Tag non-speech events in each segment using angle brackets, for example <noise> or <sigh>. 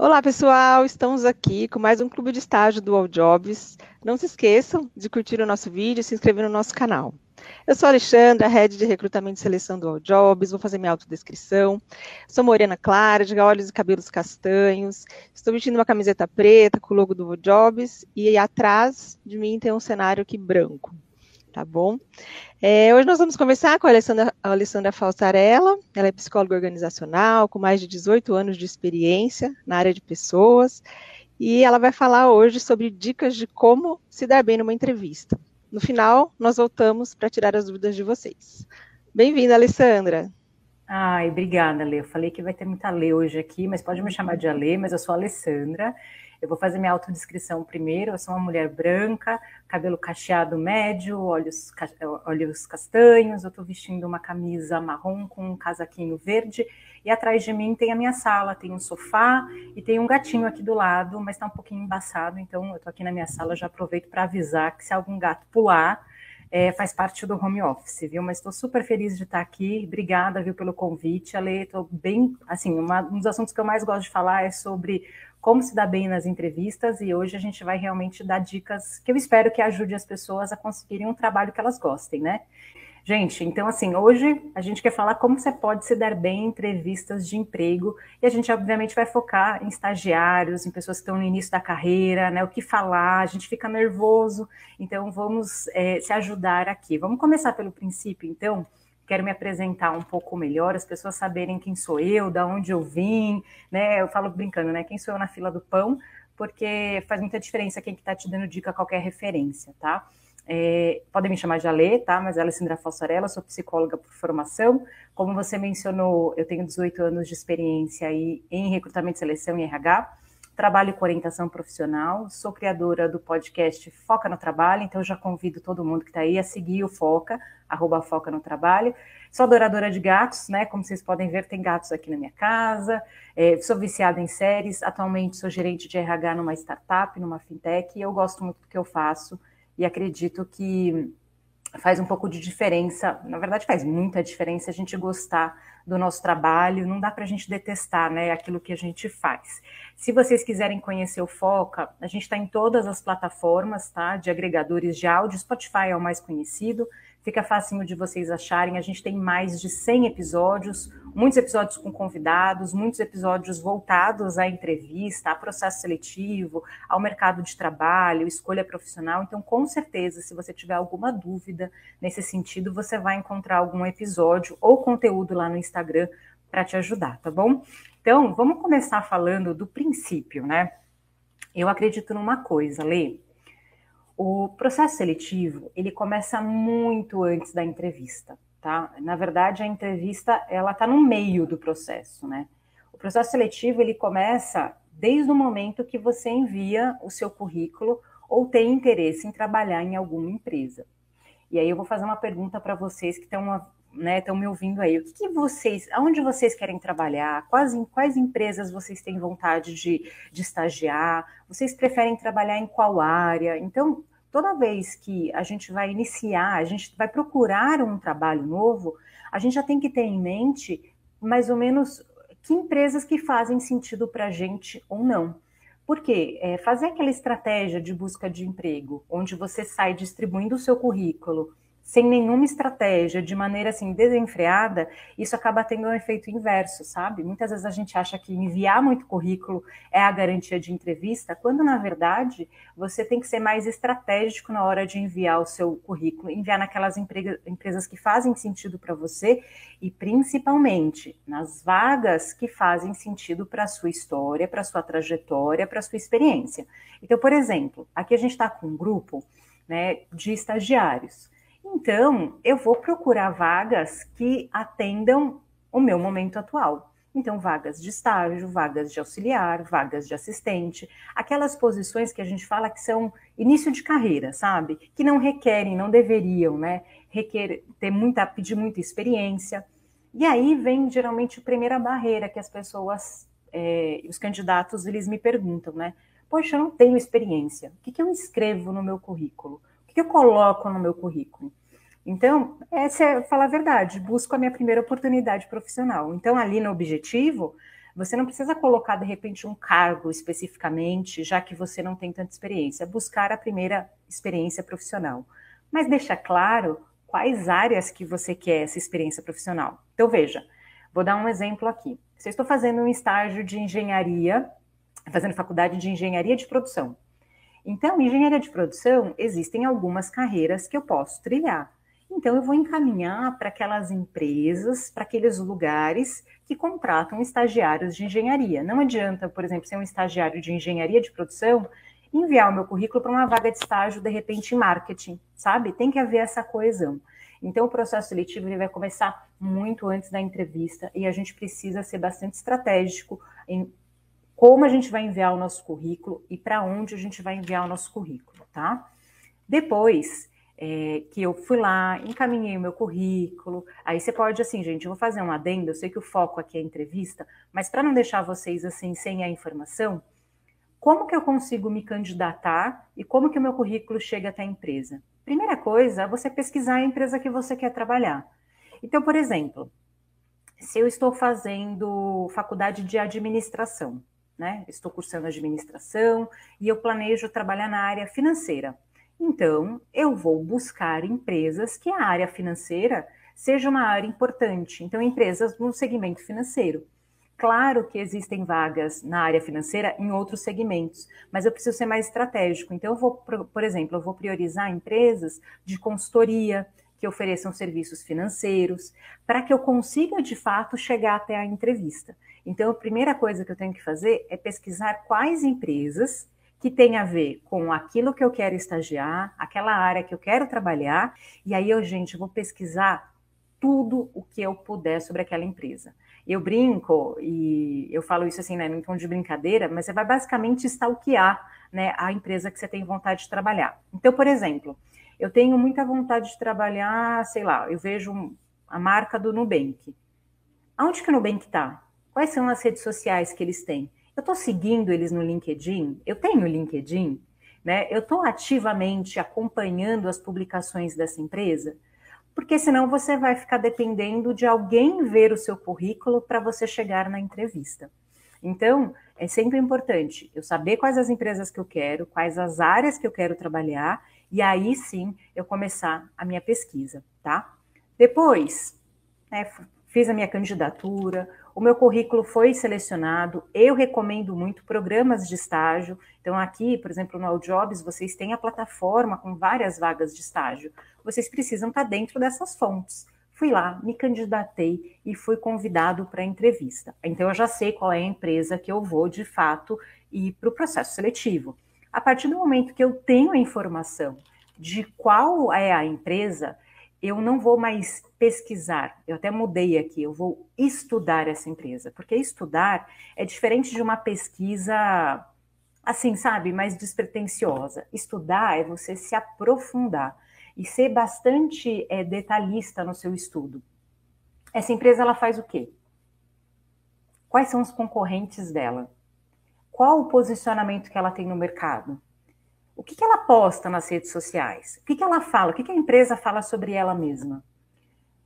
Olá, pessoal! Estamos aqui com mais um clube de estágio do All Jobs. Não se esqueçam de curtir o nosso vídeo e se inscrever no nosso canal. Eu sou a Alexandra, head de recrutamento e seleção do All Jobs, vou fazer minha autodescrição. Sou morena clara, de olhos e cabelos castanhos. Estou vestindo uma camiseta preta com o logo do All Jobs e atrás de mim tem um cenário aqui branco tá bom? É, hoje nós vamos conversar com a Alessandra, a Alessandra Falsarella, ela é psicóloga organizacional, com mais de 18 anos de experiência na área de pessoas, e ela vai falar hoje sobre dicas de como se dar bem numa entrevista. No final, nós voltamos para tirar as dúvidas de vocês. Bem-vinda, Alessandra. Ai, obrigada, Lê. Eu falei que vai ter muita Lê hoje aqui, mas pode me chamar de Alê, mas eu sou a Alessandra. Eu vou fazer minha autodescrição primeiro. Eu sou uma mulher branca, cabelo cacheado médio, olhos, olhos castanhos. Eu estou vestindo uma camisa marrom com um casaquinho verde. E atrás de mim tem a minha sala, tem um sofá e tem um gatinho aqui do lado, mas está um pouquinho embaçado. Então eu estou aqui na minha sala, já aproveito para avisar que se algum gato pular, é, faz parte do home office, viu? Mas estou super feliz de estar aqui. Obrigada, viu, pelo convite. Ale, estou bem, assim, uma, um dos assuntos que eu mais gosto de falar é sobre como se dar bem nas entrevistas e hoje a gente vai realmente dar dicas que eu espero que ajude as pessoas a conseguirem um trabalho que elas gostem, né? Gente, então assim, hoje a gente quer falar como você pode se dar bem em entrevistas de emprego e a gente obviamente vai focar em estagiários, em pessoas que estão no início da carreira, né? O que falar, a gente fica nervoso, então vamos é, se ajudar aqui. Vamos começar pelo princípio, então quero me apresentar um pouco melhor, as pessoas saberem quem sou eu, da onde eu vim, né? Eu falo brincando, né? Quem sou eu na fila do pão, porque faz muita diferença quem que está te dando dica, qualquer referência, tá? É, podem me chamar de Alê, tá? Mas é Alessandra Falsarella, sou psicóloga por formação. Como você mencionou, eu tenho 18 anos de experiência aí em recrutamento e seleção em RH trabalho com orientação profissional, sou criadora do podcast Foca no Trabalho, então já convido todo mundo que está aí a seguir o Foca, arroba Foca no Trabalho. Sou adoradora de gatos, né? Como vocês podem ver, tem gatos aqui na minha casa. É, sou viciada em séries. Atualmente sou gerente de RH numa startup, numa fintech, e eu gosto muito do que eu faço e acredito que faz um pouco de diferença, na verdade faz muita diferença a gente gostar do nosso trabalho, não dá para a gente detestar né, aquilo que a gente faz. Se vocês quiserem conhecer o Foca, a gente está em todas as plataformas tá, de agregadores de áudio, Spotify é o mais conhecido, fica fácil de vocês acharem. A gente tem mais de 100 episódios, muitos episódios com convidados, muitos episódios voltados à entrevista, a processo seletivo, ao mercado de trabalho, escolha profissional. Então, com certeza, se você tiver alguma dúvida nesse sentido, você vai encontrar algum episódio ou conteúdo lá no Instagram para te ajudar, tá bom? Então, vamos começar falando do princípio, né? Eu acredito numa coisa, Lê o processo seletivo, ele começa muito antes da entrevista, tá? Na verdade, a entrevista, ela está no meio do processo, né? O processo seletivo, ele começa desde o momento que você envia o seu currículo ou tem interesse em trabalhar em alguma empresa. E aí eu vou fazer uma pergunta para vocês que estão né, estão me ouvindo aí. O que, que, vocês, aonde vocês querem trabalhar? Quais, quais empresas vocês têm vontade de, de estagiar? Vocês preferem trabalhar em qual área? Então, toda vez que a gente vai iniciar, a gente vai procurar um trabalho novo, a gente já tem que ter em mente mais ou menos que empresas que fazem sentido para a gente ou não. Porque é, fazer aquela estratégia de busca de emprego, onde você sai distribuindo o seu currículo sem nenhuma estratégia, de maneira assim desenfreada, isso acaba tendo um efeito inverso, sabe? Muitas vezes a gente acha que enviar muito currículo é a garantia de entrevista, quando na verdade você tem que ser mais estratégico na hora de enviar o seu currículo, enviar naquelas empresas que fazem sentido para você e principalmente nas vagas que fazem sentido para a sua história, para a sua trajetória, para a sua experiência. Então, por exemplo, aqui a gente está com um grupo né, de estagiários. Então, eu vou procurar vagas que atendam o meu momento atual. Então, vagas de estágio, vagas de auxiliar, vagas de assistente, aquelas posições que a gente fala que são início de carreira, sabe? Que não requerem, não deveriam, né? Requer ter muita, pedir muita experiência. E aí vem geralmente a primeira barreira que as pessoas, é, os candidatos, eles me perguntam, né? Poxa, eu não tenho experiência. O que, que eu escrevo no meu currículo? que eu coloco no meu currículo? Então, essa é falar a verdade, busco a minha primeira oportunidade profissional. Então, ali no objetivo, Você não precisa colocar, de repente, um cargo especificamente, já que você não tem tanta experiência. Buscar a primeira experiência profissional. Mas deixa claro quais áreas que você quer essa experiência profissional. Então, veja, vou dar um exemplo aqui. Se eu estou fazendo um estágio de engenharia, fazendo faculdade de engenharia de produção. Então, engenharia de produção, existem algumas carreiras que eu posso trilhar. Então, eu vou encaminhar para aquelas empresas, para aqueles lugares que contratam estagiários de engenharia. Não adianta, por exemplo, ser um estagiário de engenharia de produção enviar o meu currículo para uma vaga de estágio, de repente, em marketing, sabe? Tem que haver essa coesão. Então, o processo seletivo ele vai começar muito antes da entrevista e a gente precisa ser bastante estratégico em como a gente vai enviar o nosso currículo e para onde a gente vai enviar o nosso currículo, tá? Depois, é, que eu fui lá, encaminhei o meu currículo. Aí você pode, assim, gente, eu vou fazer um adendo, eu sei que o foco aqui é entrevista, mas para não deixar vocês assim sem a informação, como que eu consigo me candidatar e como que o meu currículo chega até a empresa? Primeira coisa, você pesquisar a empresa que você quer trabalhar. Então, por exemplo, se eu estou fazendo faculdade de administração, né? Estou cursando administração e eu planejo trabalhar na área financeira. Então, eu vou buscar empresas que a área financeira seja uma área importante. Então, empresas no segmento financeiro. Claro que existem vagas na área financeira em outros segmentos, mas eu preciso ser mais estratégico. Então, eu vou, por exemplo, eu vou priorizar empresas de consultoria que ofereçam serviços financeiros, para que eu consiga de fato chegar até a entrevista. Então, a primeira coisa que eu tenho que fazer é pesquisar quais empresas que tem a ver com aquilo que eu quero estagiar, aquela área que eu quero trabalhar, e aí eu, gente, vou pesquisar tudo o que eu puder sobre aquela empresa. Eu brinco, e eu falo isso assim, né, em tom de brincadeira, mas você vai basicamente stalkear né, a empresa que você tem vontade de trabalhar. Então, por exemplo, eu tenho muita vontade de trabalhar, sei lá, eu vejo a marca do Nubank. Aonde que o Nubank está? Quais são as redes sociais que eles têm? Eu estou seguindo eles no LinkedIn? Eu tenho LinkedIn? Né? Eu estou ativamente acompanhando as publicações dessa empresa? Porque senão você vai ficar dependendo de alguém ver o seu currículo para você chegar na entrevista. Então, é sempre importante eu saber quais as empresas que eu quero, quais as áreas que eu quero trabalhar, e aí sim eu começar a minha pesquisa, tá? Depois, né, fiz a minha candidatura, o meu currículo foi selecionado. Eu recomendo muito programas de estágio. Então, aqui, por exemplo, no All Jobs, vocês têm a plataforma com várias vagas de estágio. Vocês precisam estar dentro dessas fontes. Fui lá, me candidatei e fui convidado para a entrevista. Então, eu já sei qual é a empresa que eu vou, de fato, ir para o processo seletivo. A partir do momento que eu tenho a informação de qual é a empresa, eu não vou mais pesquisar, eu até mudei aqui, eu vou estudar essa empresa, porque estudar é diferente de uma pesquisa, assim, sabe, mais despretensiosa. Estudar é você se aprofundar e ser bastante é, detalhista no seu estudo. Essa empresa, ela faz o quê? Quais são os concorrentes dela? Qual o posicionamento que ela tem no mercado? O que, que ela posta nas redes sociais? O que, que ela fala? O que, que a empresa fala sobre ela mesma?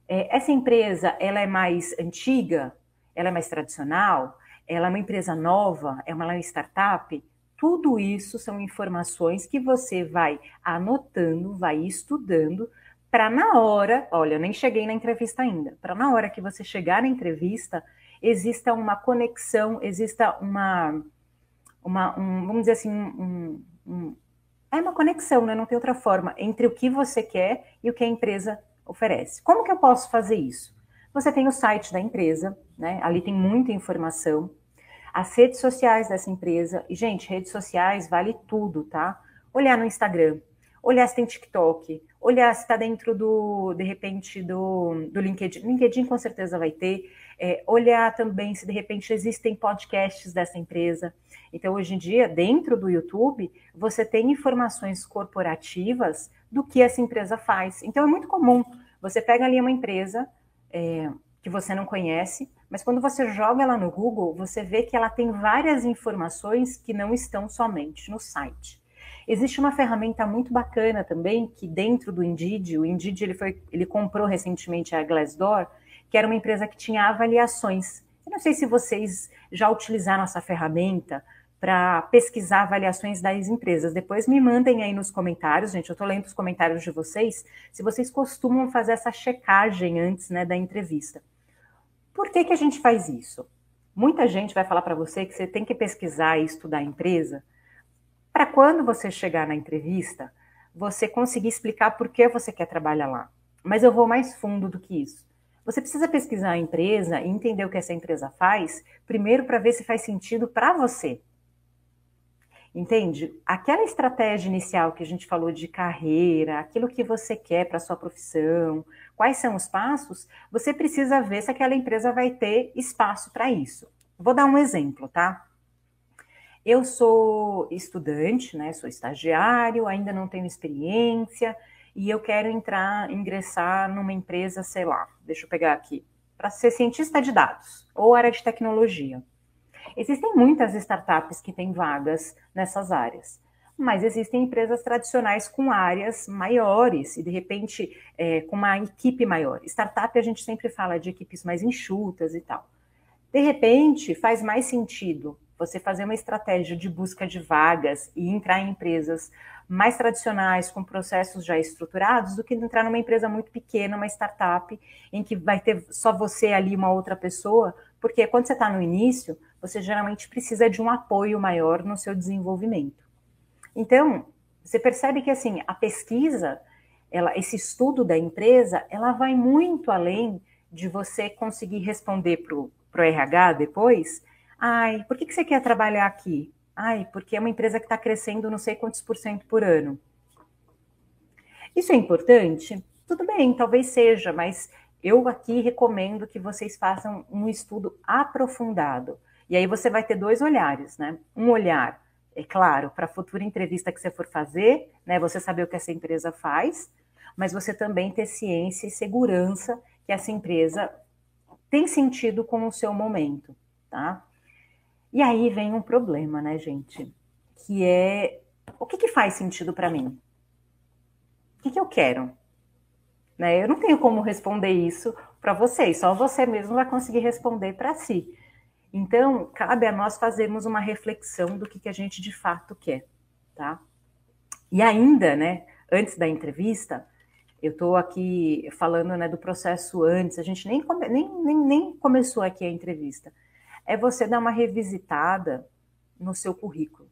É, essa empresa, ela é mais antiga? Ela é mais tradicional? Ela é uma empresa nova? É uma startup? Tudo isso são informações que você vai anotando, vai estudando, para na hora, olha, eu nem cheguei na entrevista ainda, para na hora que você chegar na entrevista, exista uma conexão, exista uma, uma um, vamos dizer assim, um, um, é uma conexão, né? não tem outra forma, entre o que você quer e o que a empresa oferece. Como que eu posso fazer isso? Você tem o site da empresa, né? ali tem muita informação, as redes sociais dessa empresa, e gente, redes sociais vale tudo, tá? Olhar no Instagram, olhar se tem TikTok, olhar se está dentro do, de repente, do, do LinkedIn. LinkedIn com certeza vai ter. É, olhar também se de repente existem podcasts dessa empresa. Então, hoje em dia, dentro do YouTube, você tem informações corporativas do que essa empresa faz. Então, é muito comum. Você pega ali uma empresa é, que você não conhece, mas quando você joga ela no Google, você vê que ela tem várias informações que não estão somente no site. Existe uma ferramenta muito bacana também, que dentro do Indeed, o Indeed ele, foi, ele comprou recentemente a Glassdoor, que era uma empresa que tinha avaliações Eu não sei se vocês já utilizaram essa ferramenta para pesquisar avaliações das empresas. Depois me mandem aí nos comentários, gente. Eu estou lendo os comentários de vocês, se vocês costumam fazer essa checagem antes né, da entrevista. Por que, que a gente faz isso? Muita gente vai falar para você que você tem que pesquisar e estudar a empresa para quando você chegar na entrevista, você conseguir explicar por que você quer trabalhar lá. Mas eu vou mais fundo do que isso. Você precisa pesquisar a empresa e entender o que essa empresa faz, primeiro para ver se faz sentido para você. Entende? Aquela estratégia inicial que a gente falou de carreira, aquilo que você quer para sua profissão, quais são os passos, você precisa ver se aquela empresa vai ter espaço para isso. Vou dar um exemplo, tá? Eu sou estudante, né? Sou estagiário, ainda não tenho experiência e eu quero entrar, ingressar numa empresa, sei lá, deixa eu pegar aqui, para ser cientista de dados ou área de tecnologia. Existem muitas startups que têm vagas nessas áreas, mas existem empresas tradicionais com áreas maiores e, de repente, é, com uma equipe maior. Startup a gente sempre fala de equipes mais enxutas e tal. De repente, faz mais sentido você fazer uma estratégia de busca de vagas e entrar em empresas mais tradicionais, com processos já estruturados, do que entrar numa empresa muito pequena, uma startup, em que vai ter só você ali, uma outra pessoa, porque quando você está no início, você geralmente precisa de um apoio maior no seu desenvolvimento. Então, você percebe que assim, a pesquisa, ela, esse estudo da empresa, ela vai muito além de você conseguir responder para o RH depois, ai, por que, que você quer trabalhar aqui? Ai, porque é uma empresa que está crescendo não sei quantos por cento por ano. Isso é importante? Tudo bem, talvez seja, mas eu aqui recomendo que vocês façam um estudo aprofundado. E aí você vai ter dois olhares, né? Um olhar, é claro, para a futura entrevista que você for fazer, né? Você saber o que essa empresa faz, mas você também ter ciência e segurança que essa empresa tem sentido com o seu momento, tá? E aí vem um problema, né, gente? Que é o que, que faz sentido para mim? O que, que eu quero? Né? Eu não tenho como responder isso para vocês, só você mesmo vai conseguir responder para si. Então, cabe a nós fazermos uma reflexão do que, que a gente de fato quer, tá? E ainda, né, antes da entrevista, eu estou aqui falando né, do processo antes, a gente nem, come, nem, nem, nem começou aqui a entrevista. É você dar uma revisitada no seu currículo.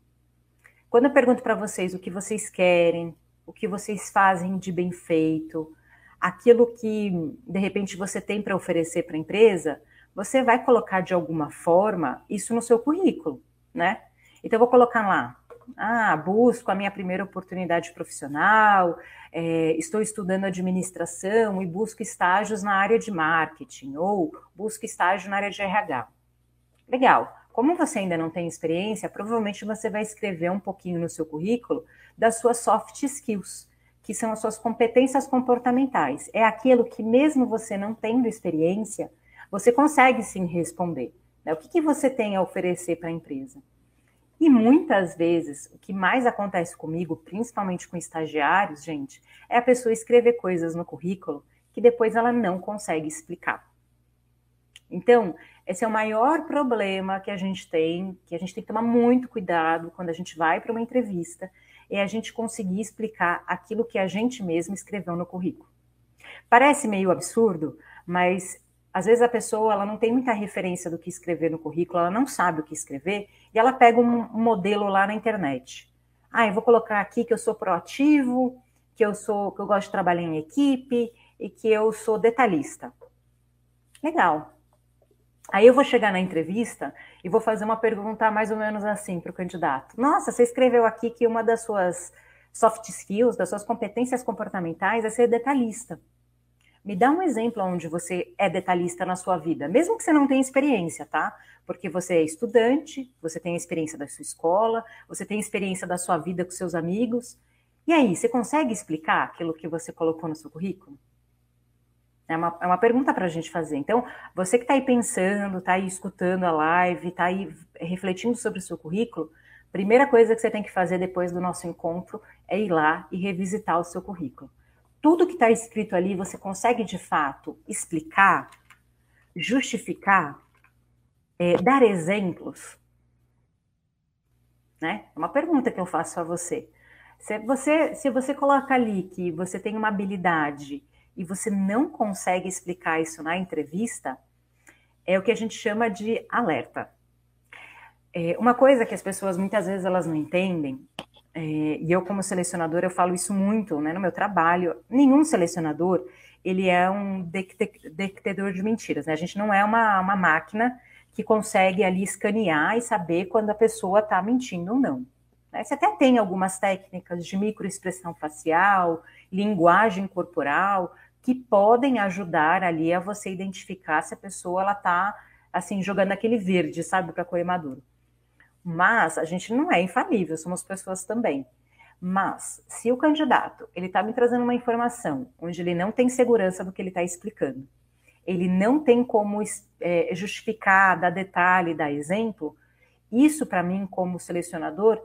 Quando eu pergunto para vocês o que vocês querem, o que vocês fazem de bem feito, aquilo que de repente você tem para oferecer para a empresa, você vai colocar de alguma forma isso no seu currículo, né? Então, eu vou colocar lá, ah, busco a minha primeira oportunidade profissional, é, estou estudando administração e busco estágios na área de marketing, ou busco estágio na área de RH. Legal. Como você ainda não tem experiência, provavelmente você vai escrever um pouquinho no seu currículo das suas soft skills, que são as suas competências comportamentais. É aquilo que, mesmo você não tendo experiência, você consegue sim responder. Né? O que, que você tem a oferecer para a empresa? E muitas vezes, o que mais acontece comigo, principalmente com estagiários, gente, é a pessoa escrever coisas no currículo que depois ela não consegue explicar. Então, esse é o maior problema que a gente tem, que a gente tem que tomar muito cuidado quando a gente vai para uma entrevista, é a gente conseguir explicar aquilo que a gente mesmo escreveu no currículo. Parece meio absurdo, mas às vezes a pessoa ela não tem muita referência do que escrever no currículo, ela não sabe o que escrever, e ela pega um, modelo lá na internet. Ah, eu vou colocar aqui que eu sou proativo, que eu sou, que eu gosto de trabalhar em equipe e que eu sou detalhista. Legal. Aí eu vou chegar na entrevista e vou fazer uma pergunta mais ou menos assim para o candidato. Nossa, você escreveu aqui que uma das suas soft skills, das suas competências comportamentais é ser detalhista. Me dá um exemplo onde você é detalhista na sua vida, mesmo que você não tenha experiência, tá? Porque você é estudante, você tem a experiência da sua escola, você tem a experiência da sua vida com seus amigos. E aí, você consegue explicar aquilo que você colocou no seu currículo? É uma, é uma pergunta para a gente fazer. Então, você que está aí pensando, está aí escutando a live, está aí refletindo sobre o seu currículo, primeira coisa que você tem que fazer depois do nosso encontro é ir lá e revisitar o seu currículo tudo que está escrito ali você consegue de fato explicar, justificar? é, dar exemplos? Né? É uma pergunta que eu faço a você. Se você, se você coloca ali que você tem uma habilidade e você não consegue explicar isso na entrevista, é o que a gente chama de alerta. É, uma coisa que as pessoas muitas vezes elas não entendem, é, e eu como selecionador eu falo isso muito né, no meu trabalho, nenhum selecionador ele é um detector de mentiras. Né? A gente não é uma, uma máquina que consegue ali escanear e saber quando a pessoa está mentindo ou não. Né? Você até tem algumas técnicas de microexpressão facial, linguagem corporal, que podem ajudar ali a você identificar se a pessoa ela está assim jogando aquele verde, sabe, para comer maduro. Mas a gente não é infalível, somos pessoas também. Mas se o candidato ele está me trazendo uma informação onde ele não tem segurança do que ele está explicando, ele não tem como é, justificar, dar detalhe, dar exemplo, isso para mim como selecionador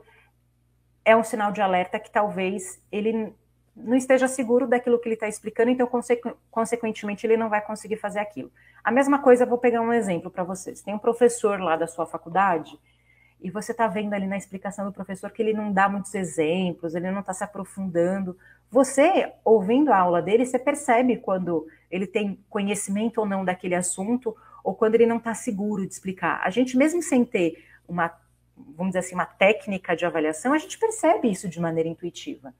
é um sinal de alerta que talvez ele não esteja seguro daquilo que ele está explicando, então, consequ consequentemente, ele não vai conseguir fazer aquilo. A mesma coisa, vou pegar um exemplo para vocês. Tem um professor lá da sua faculdade e você está vendo ali na explicação do professor que ele não dá muitos exemplos, ele não está se aprofundando. Você, ouvindo a aula dele, você percebe quando ele tem conhecimento ou não daquele assunto, ou quando ele não está seguro de explicar. A gente, mesmo sem ter uma, vamos dizer assim, uma técnica de avaliação, a gente percebe isso de maneira intuitiva.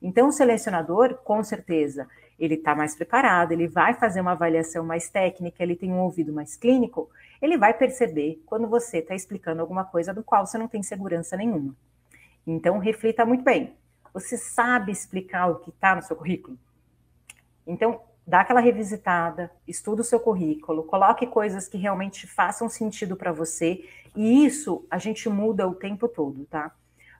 Então, o selecionador, com certeza, ele está mais preparado, ele vai fazer uma avaliação mais técnica, ele tem um ouvido mais clínico, ele vai perceber quando você está explicando alguma coisa do qual você não tem segurança nenhuma. Então, reflita muito bem. Você sabe explicar o que está no seu currículo? Então, dá aquela revisitada, estuda o seu currículo, coloque coisas que realmente façam sentido para você, e isso a gente muda o tempo todo, tá?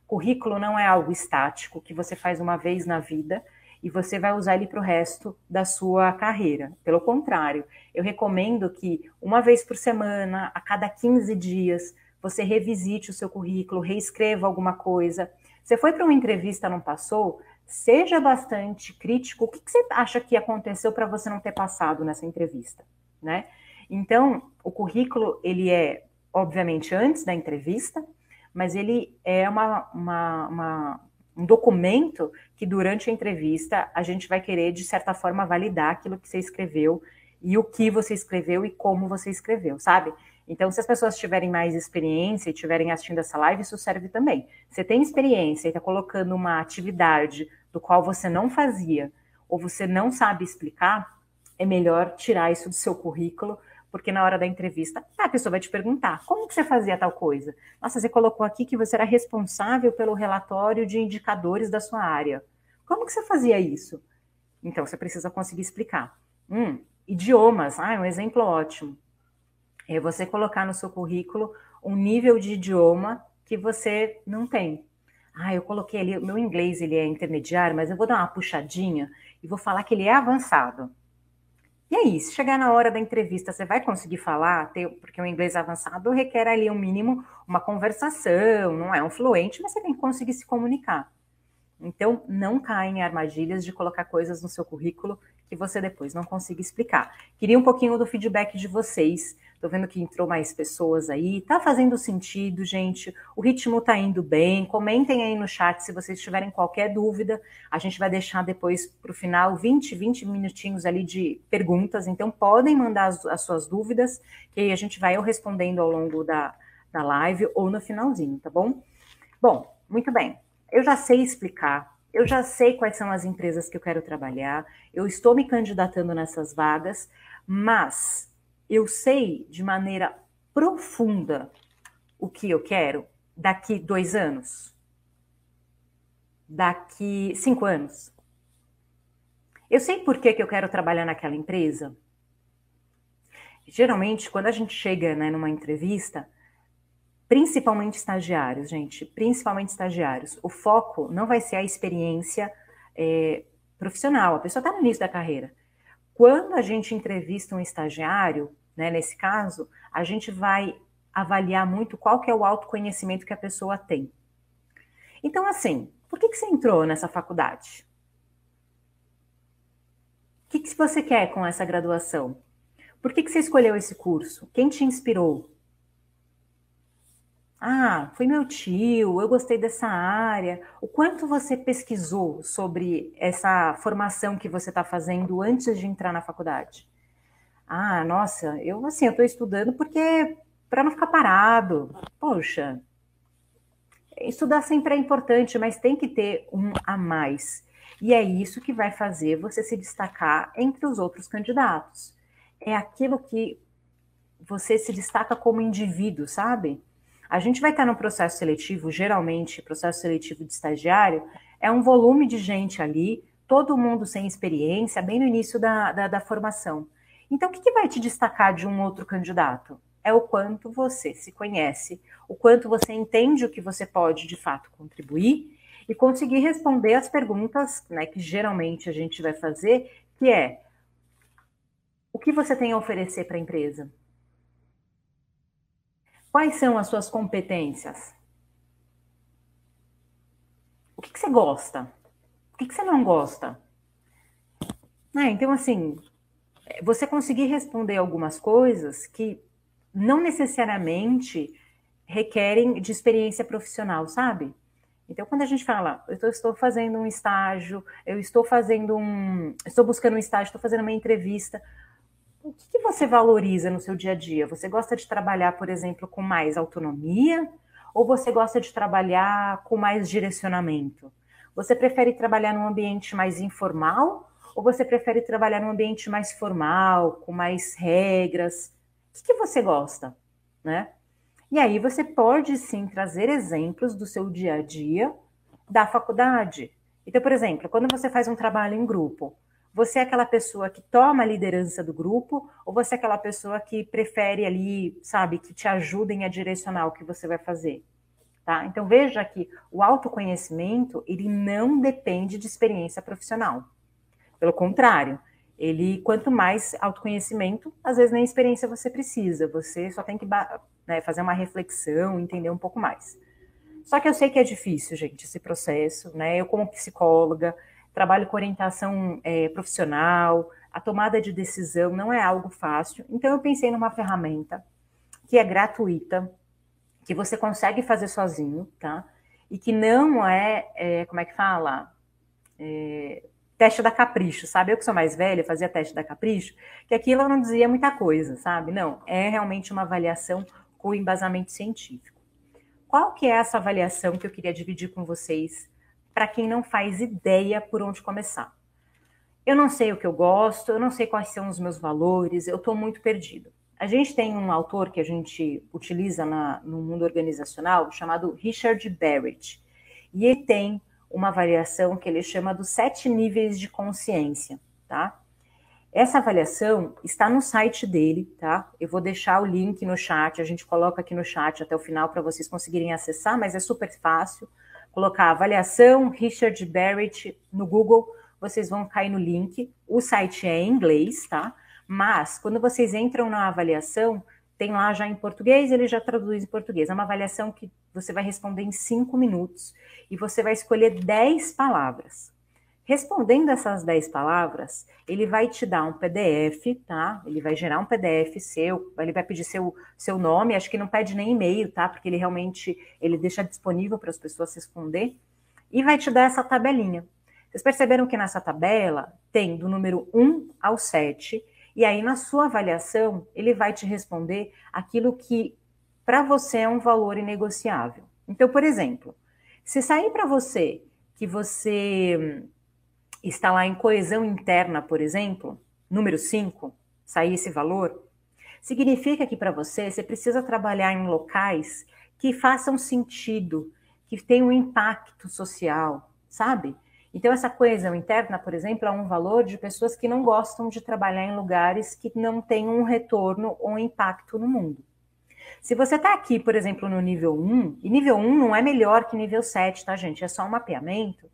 Currículo não é algo estático que você faz uma vez na vida e você vai usar ele para o resto da sua carreira. Pelo contrário, eu recomendo que uma vez por semana, a cada 15 dias, você revisite o seu currículo, reescreva alguma coisa. Você foi para uma entrevista, não passou? Seja bastante crítico. O que, que você acha que aconteceu para você não ter passado nessa entrevista, né? Então, o currículo ele é, obviamente, antes da entrevista, mas ele é uma, uma, uma, um documento que durante a entrevista a gente vai querer, de certa forma, validar aquilo que você escreveu e o que você escreveu e como você escreveu, sabe? Então, se as pessoas tiverem mais experiência e estiverem assistindo essa live, isso serve também. Você tem experiência e está colocando uma atividade do qual você não fazia ou você não sabe explicar, é melhor tirar isso do seu currículo porque na hora da entrevista a pessoa vai te perguntar como que você fazia tal coisa. Nossa, você colocou aqui que você era responsável pelo relatório de indicadores da sua área. Como que você fazia isso? Então você precisa conseguir explicar. Hum, idiomas, ah, é um exemplo ótimo. É você colocar no seu currículo um nível de idioma que você não tem. Ah, eu coloquei ali, meu inglês ele é intermediário, mas eu vou dar uma puxadinha e vou falar que ele é avançado. E aí, se chegar na hora da entrevista, você vai conseguir falar, porque o inglês avançado requer ali, um mínimo, uma conversação, não é um fluente, mas você tem que conseguir se comunicar. Então, não caia em armadilhas de colocar coisas no seu currículo que você depois não consiga explicar. Queria um pouquinho do feedback de vocês. Tô vendo que entrou mais pessoas aí. Tá fazendo sentido, gente? O ritmo tá indo bem. Comentem aí no chat se vocês tiverem qualquer dúvida. A gente vai deixar depois para o final 20, 20 minutinhos ali de perguntas. Então, podem mandar as, as suas dúvidas, que aí a gente vai eu respondendo ao longo da, da live ou no finalzinho, tá bom? Bom, muito bem. Eu já sei explicar eu já sei quais são as empresas que eu quero trabalhar, eu estou me candidatando nessas vagas, mas eu sei de maneira profunda o que eu quero daqui dois anos, daqui cinco anos. Eu sei por que, que eu quero trabalhar naquela empresa. Geralmente, quando a gente chega né, numa entrevista, principalmente estagiários, gente, principalmente estagiários. O foco não vai ser a experiência é, profissional, a pessoa está no início da carreira. Quando a gente entrevista um estagiário, né, nesse caso, a gente vai avaliar muito qual que é o autoconhecimento que a pessoa tem. Então, assim, por que, que você entrou nessa faculdade? O que, que você quer com essa graduação? Por que, que você escolheu esse curso? Quem te inspirou? Ah, foi meu tio, eu gostei dessa área. O quanto você pesquisou sobre essa formação que você está fazendo antes de entrar na faculdade? Ah, nossa, eu assim, eu estou estudando porque para não ficar parado. Poxa, estudar sempre é importante, mas tem que ter um a mais. E é isso que vai fazer você se destacar entre os outros candidatos. É aquilo que você se destaca como indivíduo, sabe? A gente vai estar no processo seletivo, geralmente, processo seletivo de estagiário, é um volume de gente ali, todo mundo sem experiência, bem no início da, da, da formação. Então, o que, que vai te destacar de um outro candidato? É o quanto você se conhece, o quanto você entende o que você pode de fato contribuir e conseguir responder as perguntas né, que geralmente a gente vai fazer, que é o que você tem a oferecer para a empresa? Quais são as suas competências? O que, que você gosta? O que, que você não gosta? Ah, então, assim, você conseguir responder algumas coisas que não necessariamente requerem de experiência profissional, sabe? Então, quando a gente fala, eu estou fazendo um estágio, eu estou fazendo um. Estou buscando um estágio, estou fazendo uma entrevista o que, que você valoriza no seu dia a dia? Você gosta de trabalhar, por exemplo, com mais autonomia? Ou você gosta de trabalhar com mais direcionamento? Você prefere trabalhar num ambiente mais informal? Ou você prefere trabalhar num ambiente mais formal, com mais regras? O que, que você gosta? Né? E aí você pode sim trazer exemplos do seu dia a dia da faculdade. Então, por exemplo, quando você faz um trabalho em grupo, você é aquela pessoa que toma a liderança do grupo ou você é aquela pessoa que prefere ali, sabe, que te ajudem a direcionar o que você vai fazer? Tá? Então veja que o autoconhecimento, ele não depende de experiência profissional. Pelo contrário, ele quanto mais autoconhecimento, às vezes nem experiência você precisa, você só tem que né, fazer uma reflexão, entender um pouco mais. Só que eu sei que é difícil, gente, esse processo, né? Eu como psicóloga, trabalho com orientação é, profissional, a tomada de decisão não é algo fácil. Então, eu pensei numa ferramenta que é gratuita, que você consegue fazer sozinho, tá? E que não é, é como é que fala? É, teste da capricho, sabe? Eu que sou mais velha, fazia teste da capricho, que aquilo não dizia muita coisa, sabe? Não, é realmente uma avaliação com embasamento científico. Qual que é essa avaliação que eu queria dividir com vocês para quem não faz ideia por onde começar. Eu não sei o que eu gosto, eu não sei quais são os meus valores, eu estou muito perdido. A gente tem um autor que a gente utiliza na, no mundo organizacional chamado Richard Barrett. E ele tem uma variação que ele chama dos sete níveis de consciência, tá? Essa avaliação está no site dele, tá? Eu vou deixar o link no chat, a gente coloca aqui no chat até o final para vocês conseguirem acessar, mas é super fácil colocar avaliação Richard Barrett no Google, vocês vão cair no link. O site é em inglês, tá? Mas quando vocês entram na avaliação, tem lá já em português, ele já traduz em português. É uma avaliação que você vai responder em cinco minutos e você vai escolher dez palavras. Respondendo essas 10 palavras, ele vai te dar um PDF, tá? Ele vai gerar um PDF seu, ele vai pedir seu, seu nome, acho que não pede nem e-mail, tá? Porque ele realmente ele deixa disponível para as pessoas responder e vai te dar essa tabelinha. Vocês perceberam que nessa tabela tem do número 1 ao 7, e aí na sua avaliação ele vai te responder aquilo que para você é um valor inegociável. Então, por exemplo, se sair para você que você está lá em coesão interna, por exemplo, número 5, sair esse valor, significa que para você você precisa trabalhar em locais que façam sentido, que tenham impacto social, sabe? Então, essa coesão interna, por exemplo, é um valor de pessoas que não gostam de trabalhar em lugares que não têm um retorno ou impacto no mundo. Se você está aqui, por exemplo, no nível 1, e nível 1 não é melhor que nível 7, tá, gente? É só um mapeamento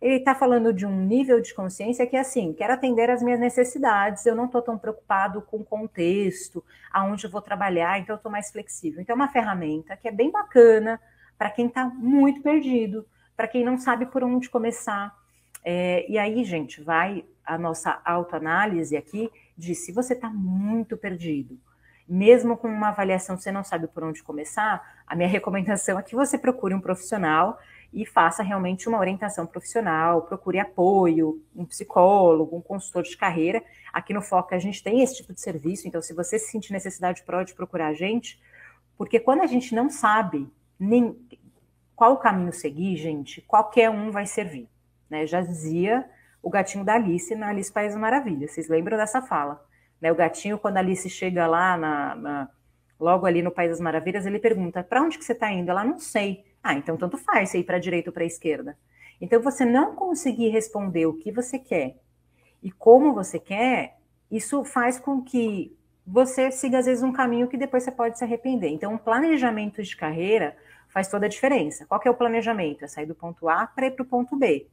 ele está falando de um nível de consciência que, assim, quero atender as minhas necessidades, eu não estou tão preocupado com o contexto, aonde eu vou trabalhar, então eu estou mais flexível. Então, é uma ferramenta que é bem bacana para quem está muito perdido, para quem não sabe por onde começar. É, e aí, gente, vai a nossa autoanálise aqui de se você está muito perdido mesmo com uma avaliação você não sabe por onde começar, a minha <laughs> recomendação é que você procure um profissional e faça realmente uma orientação profissional, procure apoio, um psicólogo, um consultor de carreira. Aqui no Foca a gente tem esse tipo de serviço, então se você se sentir necessidade, pode procurar a gente, porque quando a gente não sabe nem qual caminho seguir, gente, qualquer um vai servir. Né? Já dizia o gatinho da Alice na Alice País Maravilha. Vocês lembram dessa fala? Né? O gatinho, quando a Alice chega lá, na, na logo ali no País das Maravilhas, ele pergunta: para onde que você está indo? Ela não sei. Ah, então tanto faz você ir para a direita ou para a esquerda. Então, você não conseguir responder o que você quer e como você quer, isso faz com que você siga, às vezes, um caminho que depois você pode se arrepender. Então, um planejamento de carreira faz toda a diferença. Qual é o planejamento? É sair do ponto A para ir para o ponto B.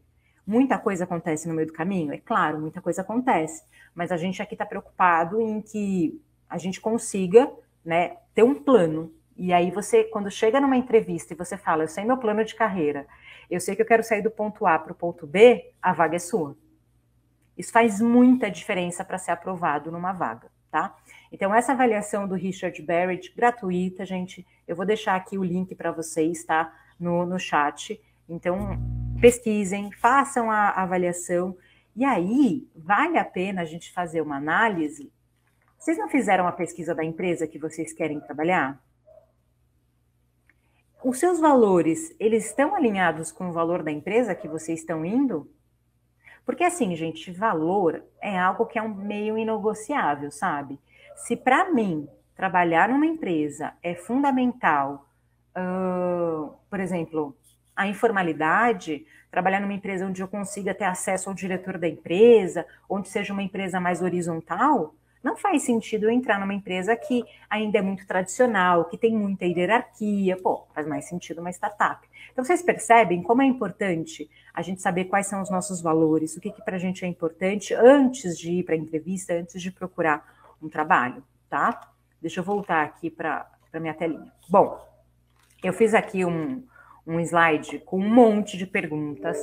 Muita coisa acontece no meio do caminho? É claro, muita coisa acontece. Mas a gente aqui está preocupado em que a gente consiga né, ter um plano. E aí você, quando chega numa entrevista e você fala, eu sei meu plano de carreira, eu sei que eu quero sair do ponto A para o ponto B, a vaga é sua. Isso faz muita diferença para ser aprovado numa vaga, tá? Então, essa avaliação do Richard Barrett, gratuita, gente, eu vou deixar aqui o link para vocês, tá? No, no chat. Então, pesquisem, façam a, a avaliação. E aí, vale a pena a gente fazer uma análise. Vocês não fizeram a pesquisa da empresa que vocês querem trabalhar? Os seus valores, eles estão alinhados com o valor da empresa que vocês estão indo? Porque assim, gente, valor é algo que é um meio inegociável, sabe? Se para mim trabalhar numa empresa é fundamental, uh, por exemplo, a informalidade, trabalhar numa empresa onde eu consiga ter acesso ao diretor da empresa, onde seja uma empresa mais horizontal, não faz sentido eu entrar numa empresa que ainda é muito tradicional, que tem muita hierarquia. Pô, faz mais sentido uma startup. Então, vocês percebem como é importante a gente saber quais são os nossos valores, o que, que para a gente é importante antes de ir para a entrevista, antes de procurar um trabalho, tá? Deixa eu voltar aqui para a minha telinha. Bom, eu fiz aqui um, um slide com um monte de perguntas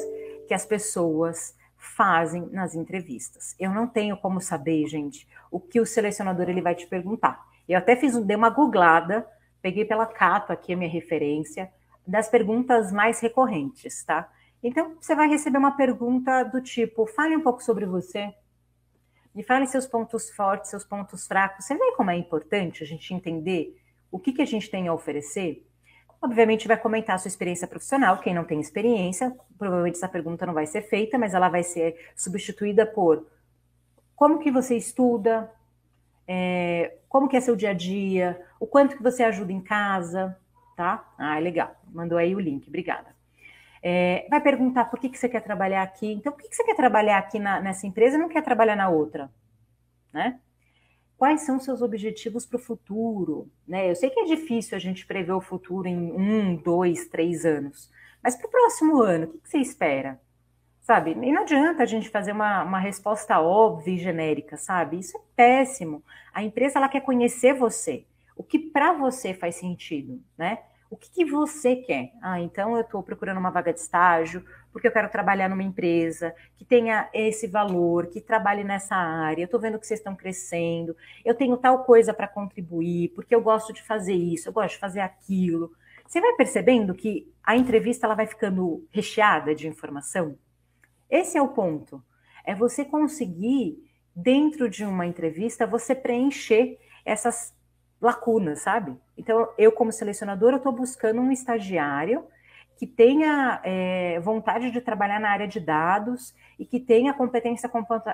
que as pessoas fazem nas entrevistas. Eu não tenho como saber, gente, o que o selecionador ele vai te perguntar. Eu até fiz dei uma googlada, peguei pela Cato aqui a minha referência das perguntas mais recorrentes, tá? Então, você vai receber uma pergunta do tipo: fale um pouco sobre você, me fale seus pontos fortes, seus pontos fracos. Você vê como é importante a gente entender o que, que a gente tem a oferecer? Obviamente, vai comentar a sua experiência profissional. Quem não tem experiência, provavelmente essa pergunta não vai ser feita, mas ela vai ser substituída por como que você estuda, é, como que é seu dia a dia, o quanto que você ajuda em casa, tá? Ah, legal. Mandou aí o link, obrigada. É, vai perguntar por que, que você quer trabalhar aqui. Então, por que, que você quer trabalhar aqui na, nessa empresa e não quer trabalhar na outra? Né? Quais são seus objetivos para o futuro? Né? Eu sei que é difícil a gente prever o futuro em um, dois, três anos, mas para o próximo ano, o que, que você espera? Sabe? E não adianta a gente fazer uma, uma resposta óbvia e genérica, sabe? Isso é péssimo. A empresa ela quer conhecer você, o que para você faz sentido, né? O que, que você quer? Ah, então eu estou procurando uma vaga de estágio, porque eu quero trabalhar numa empresa que tenha esse valor, que trabalhe nessa área. Eu estou vendo que vocês estão crescendo, eu tenho tal coisa para contribuir, porque eu gosto de fazer isso, eu gosto de fazer aquilo. Você vai percebendo que a entrevista ela vai ficando recheada de informação? Esse é o ponto. É você conseguir, dentro de uma entrevista, você preencher essas lacunas, sabe? Então, eu, como selecionadora, estou buscando um estagiário que tenha é, vontade de trabalhar na área de dados e que tenha competência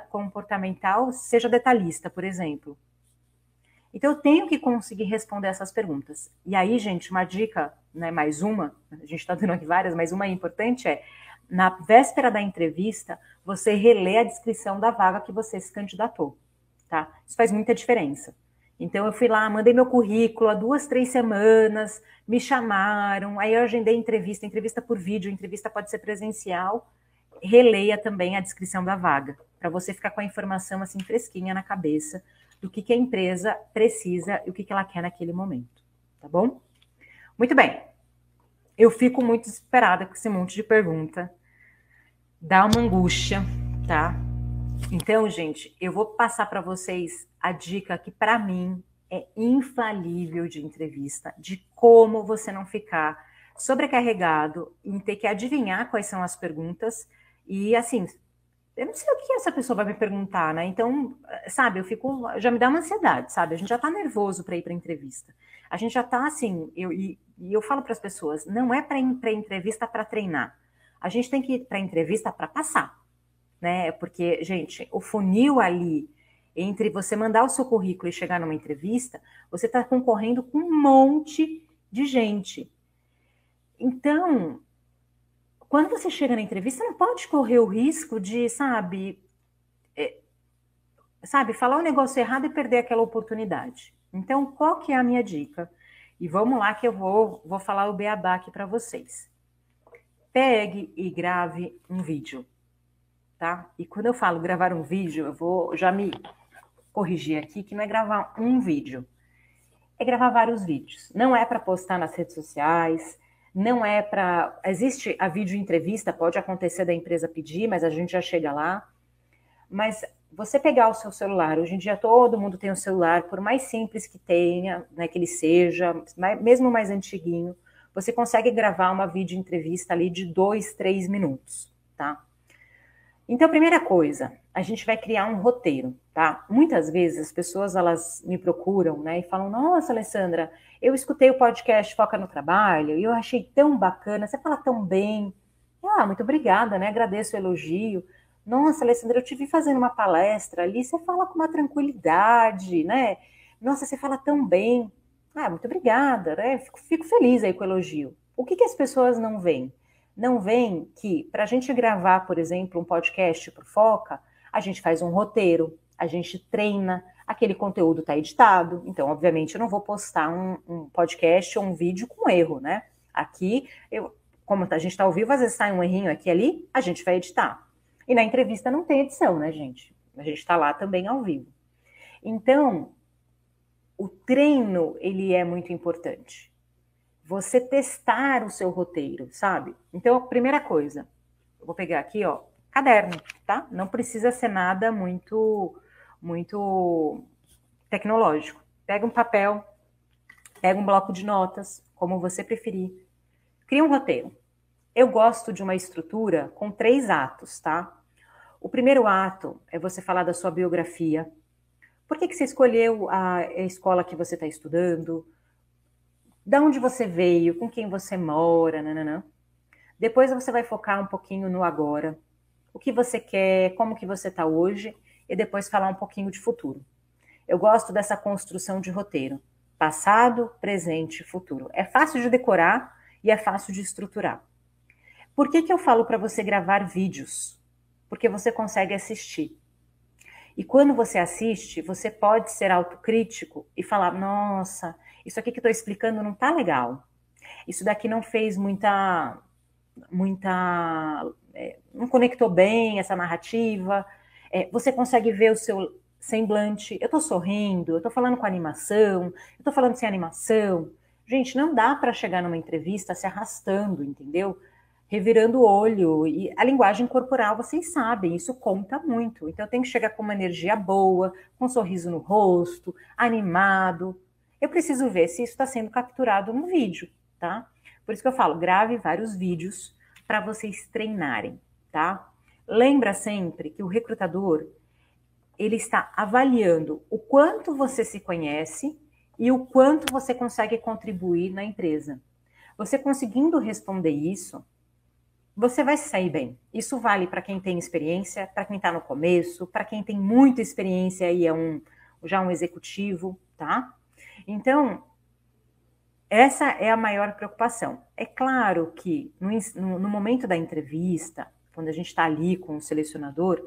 comportamental, seja detalhista, por exemplo. Então, eu tenho que conseguir responder essas perguntas. E aí, gente, uma dica, né, mais uma, a gente está dando aqui várias, mas uma importante é, na véspera da entrevista, você relê a descrição da vaga que você se candidatou, tá? Isso faz muita diferença. Então eu fui lá, mandei meu currículo há duas, três semanas, me chamaram, aí eu agendei entrevista, entrevista por vídeo, entrevista pode ser presencial. Releia também a descrição da vaga, para você ficar com a informação assim fresquinha na cabeça do que, que a empresa precisa e o que, que ela quer naquele momento, tá bom? Muito bem. Eu fico muito desesperada com esse monte de pergunta. Dá uma angústia, tá? Então, gente, eu vou passar para vocês a dica que para mim é infalível de entrevista, de como você não ficar sobrecarregado em ter que adivinhar quais são as perguntas e assim, eu não sei o que essa pessoa vai me perguntar, né? Então, sabe, eu fico, já me dá uma ansiedade, sabe? A gente já tá nervoso para ir para entrevista. A gente já tá assim, eu, e, e eu falo para as pessoas, não é para entrevista para treinar. A gente tem que ir para entrevista para passar, né? Porque, gente, o funil ali entre você mandar o seu currículo e chegar numa entrevista, você está concorrendo com um monte de gente. Então, quando você chega na entrevista, não pode correr o risco de, sabe, é, sabe, falar um negócio errado e perder aquela oportunidade. Então, qual que é a minha dica? E vamos lá que eu vou, vou falar o beabá aqui para vocês. Pegue e grave um vídeo, tá? E quando eu falo gravar um vídeo, eu vou já me corrigir aqui que não é gravar um vídeo, é gravar vários vídeos. Não é para postar nas redes sociais, não é para. Existe a vídeo entrevista, pode acontecer da empresa pedir, mas a gente já chega lá. Mas você pegar o seu celular, hoje em dia todo mundo tem um celular, por mais simples que tenha, né, que ele seja, mesmo mais antiguinho, você consegue gravar uma vídeo entrevista ali de dois, três minutos, tá? Então, primeira coisa, a gente vai criar um roteiro, tá? Muitas vezes as pessoas elas me procuram, né, e falam: "Nossa, Alessandra, eu escutei o podcast Foca no Trabalho e eu achei tão bacana, você fala tão bem". Ah, muito obrigada, né? Agradeço o elogio. Nossa, Alessandra, eu te vi fazendo uma palestra ali, você fala com uma tranquilidade, né? Nossa, você fala tão bem. Ah, muito obrigada, né? Fico, fico feliz aí com o elogio. O que, que as pessoas não veem? Não veem que para a gente gravar, por exemplo, um podcast para Foca, a gente faz um roteiro, a gente treina, aquele conteúdo está editado. Então, obviamente, eu não vou postar um, um, podcast ou um vídeo com erro, né? Aqui, eu, como a gente está ao vivo, às vezes sai um errinho aqui e ali, a gente vai editar. E na entrevista não tem edição, né, gente? A gente está lá também ao vivo. Então, o treino, ele é muito importante. Você testar o seu roteiro, sabe? Então, a primeira coisa, eu vou pegar aqui, ó, caderno, tá? Não precisa ser nada muito, muito tecnológico. Pega um papel, pega um bloco de notas, como você preferir. Cria um roteiro. Eu gosto de uma estrutura com três atos, tá? O primeiro ato é você falar da sua biografia. Por que, que você escolheu a escola que você está estudando? Da onde você veio? Com quem você mora? Nananã. Depois você vai focar um pouquinho no agora o que você quer, como que você está hoje, e depois falar um pouquinho de futuro. Eu gosto dessa construção de roteiro. Passado, presente, futuro. É fácil de decorar e é fácil de estruturar. Por que, que eu falo para você gravar vídeos? Porque você consegue assistir. E quando você assiste, você pode ser autocrítico e falar: nossa, isso aqui que estou explicando não está legal. Isso daqui não fez muita, muita é, não conectou bem essa narrativa. É, você consegue ver o seu semblante. Eu estou sorrindo, eu estou falando com animação, eu estou falando sem animação. Gente, não dá para chegar numa entrevista se arrastando, entendeu? Revirando o olho. E a linguagem corporal, vocês sabem, isso conta muito. Então, eu tenho que chegar com uma energia boa, com um sorriso no rosto, animado. Eu preciso ver se isso está sendo capturado no vídeo, tá? Por isso que eu falo, grave vários vídeos para vocês treinarem, tá? Lembra sempre que o recrutador ele está avaliando o quanto você se conhece e o quanto você consegue contribuir na empresa. Você conseguindo responder isso, você vai sair bem. Isso vale para quem tem experiência, para quem está no começo, para quem tem muita experiência e é um já um executivo, tá? Então, essa é a maior preocupação. É claro que no, no momento da entrevista, quando a gente está ali com o selecionador,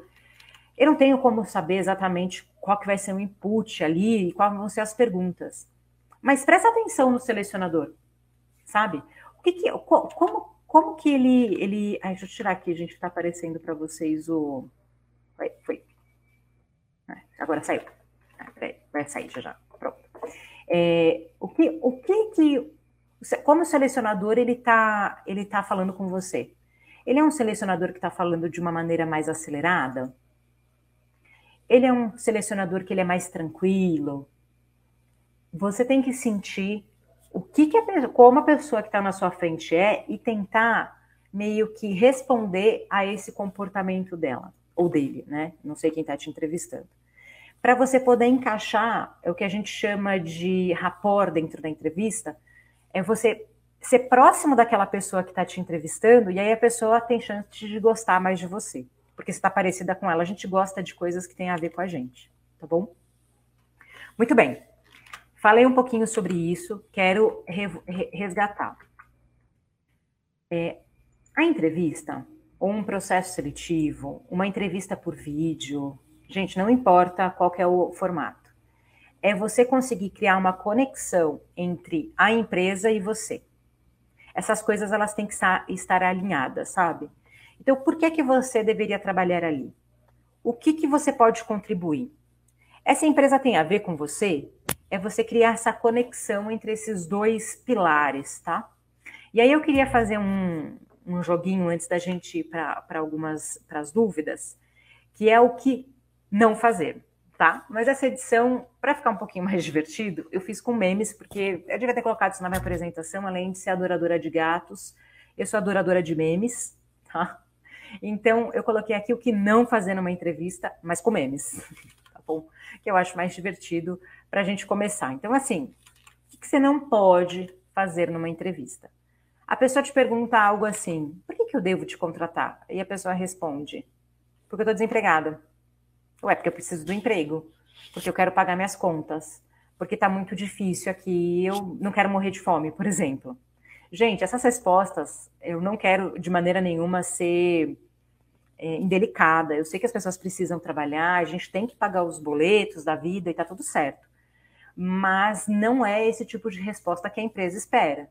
eu não tenho como saber exatamente qual que vai ser o input ali e quais vão ser as perguntas. Mas presta atenção no selecionador, sabe? O que, que como, como que ele ele, deixa eu tirar aqui, gente, está aparecendo para vocês o foi, foi. É, agora saiu. É, vai sair já já. É, o que, o que que, como o selecionador ele está ele tá falando com você? Ele é um selecionador que está falando de uma maneira mais acelerada? Ele é um selecionador que ele é mais tranquilo? você tem que sentir o que, que a, como a pessoa que está na sua frente é e tentar meio que responder a esse comportamento dela ou dele, né? Não sei quem está te entrevistando. Para você poder encaixar, é o que a gente chama de rapport dentro da entrevista, é você ser próximo daquela pessoa que está te entrevistando e aí a pessoa tem chance de gostar mais de você, porque você está parecida com ela. A gente gosta de coisas que têm a ver com a gente, tá bom? Muito bem. Falei um pouquinho sobre isso, quero resgatar. É, a entrevista, ou um processo seletivo, uma entrevista por vídeo, gente, não importa qual é o formato. É você conseguir criar uma conexão entre a empresa e você. Essas coisas elas têm que estar alinhadas, sabe? Então, por que que você deveria trabalhar ali? O que que você pode contribuir? Essa empresa tem a ver com você? é você criar essa conexão entre esses dois pilares, tá? E aí eu queria fazer um, um joguinho antes da gente ir para algumas para as dúvidas, que é o que não fazer, tá? Mas essa edição, para ficar um pouquinho mais divertido, eu fiz com memes, porque eu devia ter colocado isso na minha apresentação, além de ser adoradora de gatos, eu sou adoradora de memes, tá? Então eu coloquei aqui o que não fazer numa entrevista, mas com memes, <laughs> tá bom? Que eu acho mais divertido para a gente começar. Então, assim, o que você não pode fazer numa entrevista? A pessoa te pergunta algo assim: por que, que eu devo te contratar? E a pessoa responde: porque eu estou desempregada. Ué, porque eu preciso do emprego. Porque eu quero pagar minhas contas. Porque está muito difícil aqui. Eu não quero morrer de fome, por exemplo. Gente, essas respostas, eu não quero de maneira nenhuma ser é, indelicada. Eu sei que as pessoas precisam trabalhar, a gente tem que pagar os boletos da vida e tá tudo certo mas não é esse tipo de resposta que a empresa espera.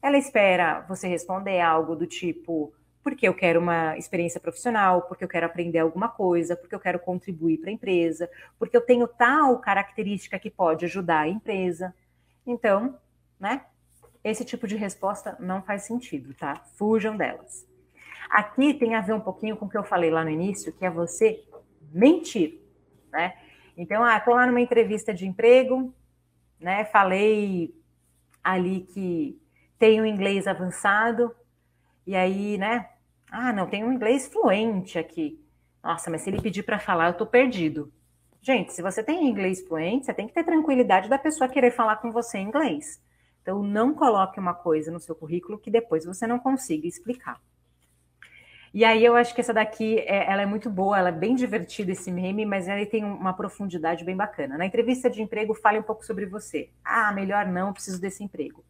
Ela espera você responder algo do tipo: porque eu quero uma experiência profissional, porque eu quero aprender alguma coisa, porque eu quero contribuir para a empresa, porque eu tenho tal característica que pode ajudar a empresa. Então, né? Esse tipo de resposta não faz sentido, tá? Fujam delas. Aqui tem a ver um pouquinho com o que eu falei lá no início, que é você mentir, né? Então, ah, estou lá numa entrevista de emprego, né? Falei ali que tenho inglês avançado, e aí, né? Ah, não, tem um inglês fluente aqui. Nossa, mas se ele pedir para falar, eu tô perdido. Gente, se você tem inglês fluente, você tem que ter tranquilidade da pessoa querer falar com você em inglês. Então, não coloque uma coisa no seu currículo que depois você não consiga explicar. E aí eu acho que essa daqui, é, ela é muito boa, ela é bem divertida esse meme, mas ela tem uma profundidade bem bacana. Na entrevista de emprego, fale um pouco sobre você. Ah, melhor não, preciso desse emprego.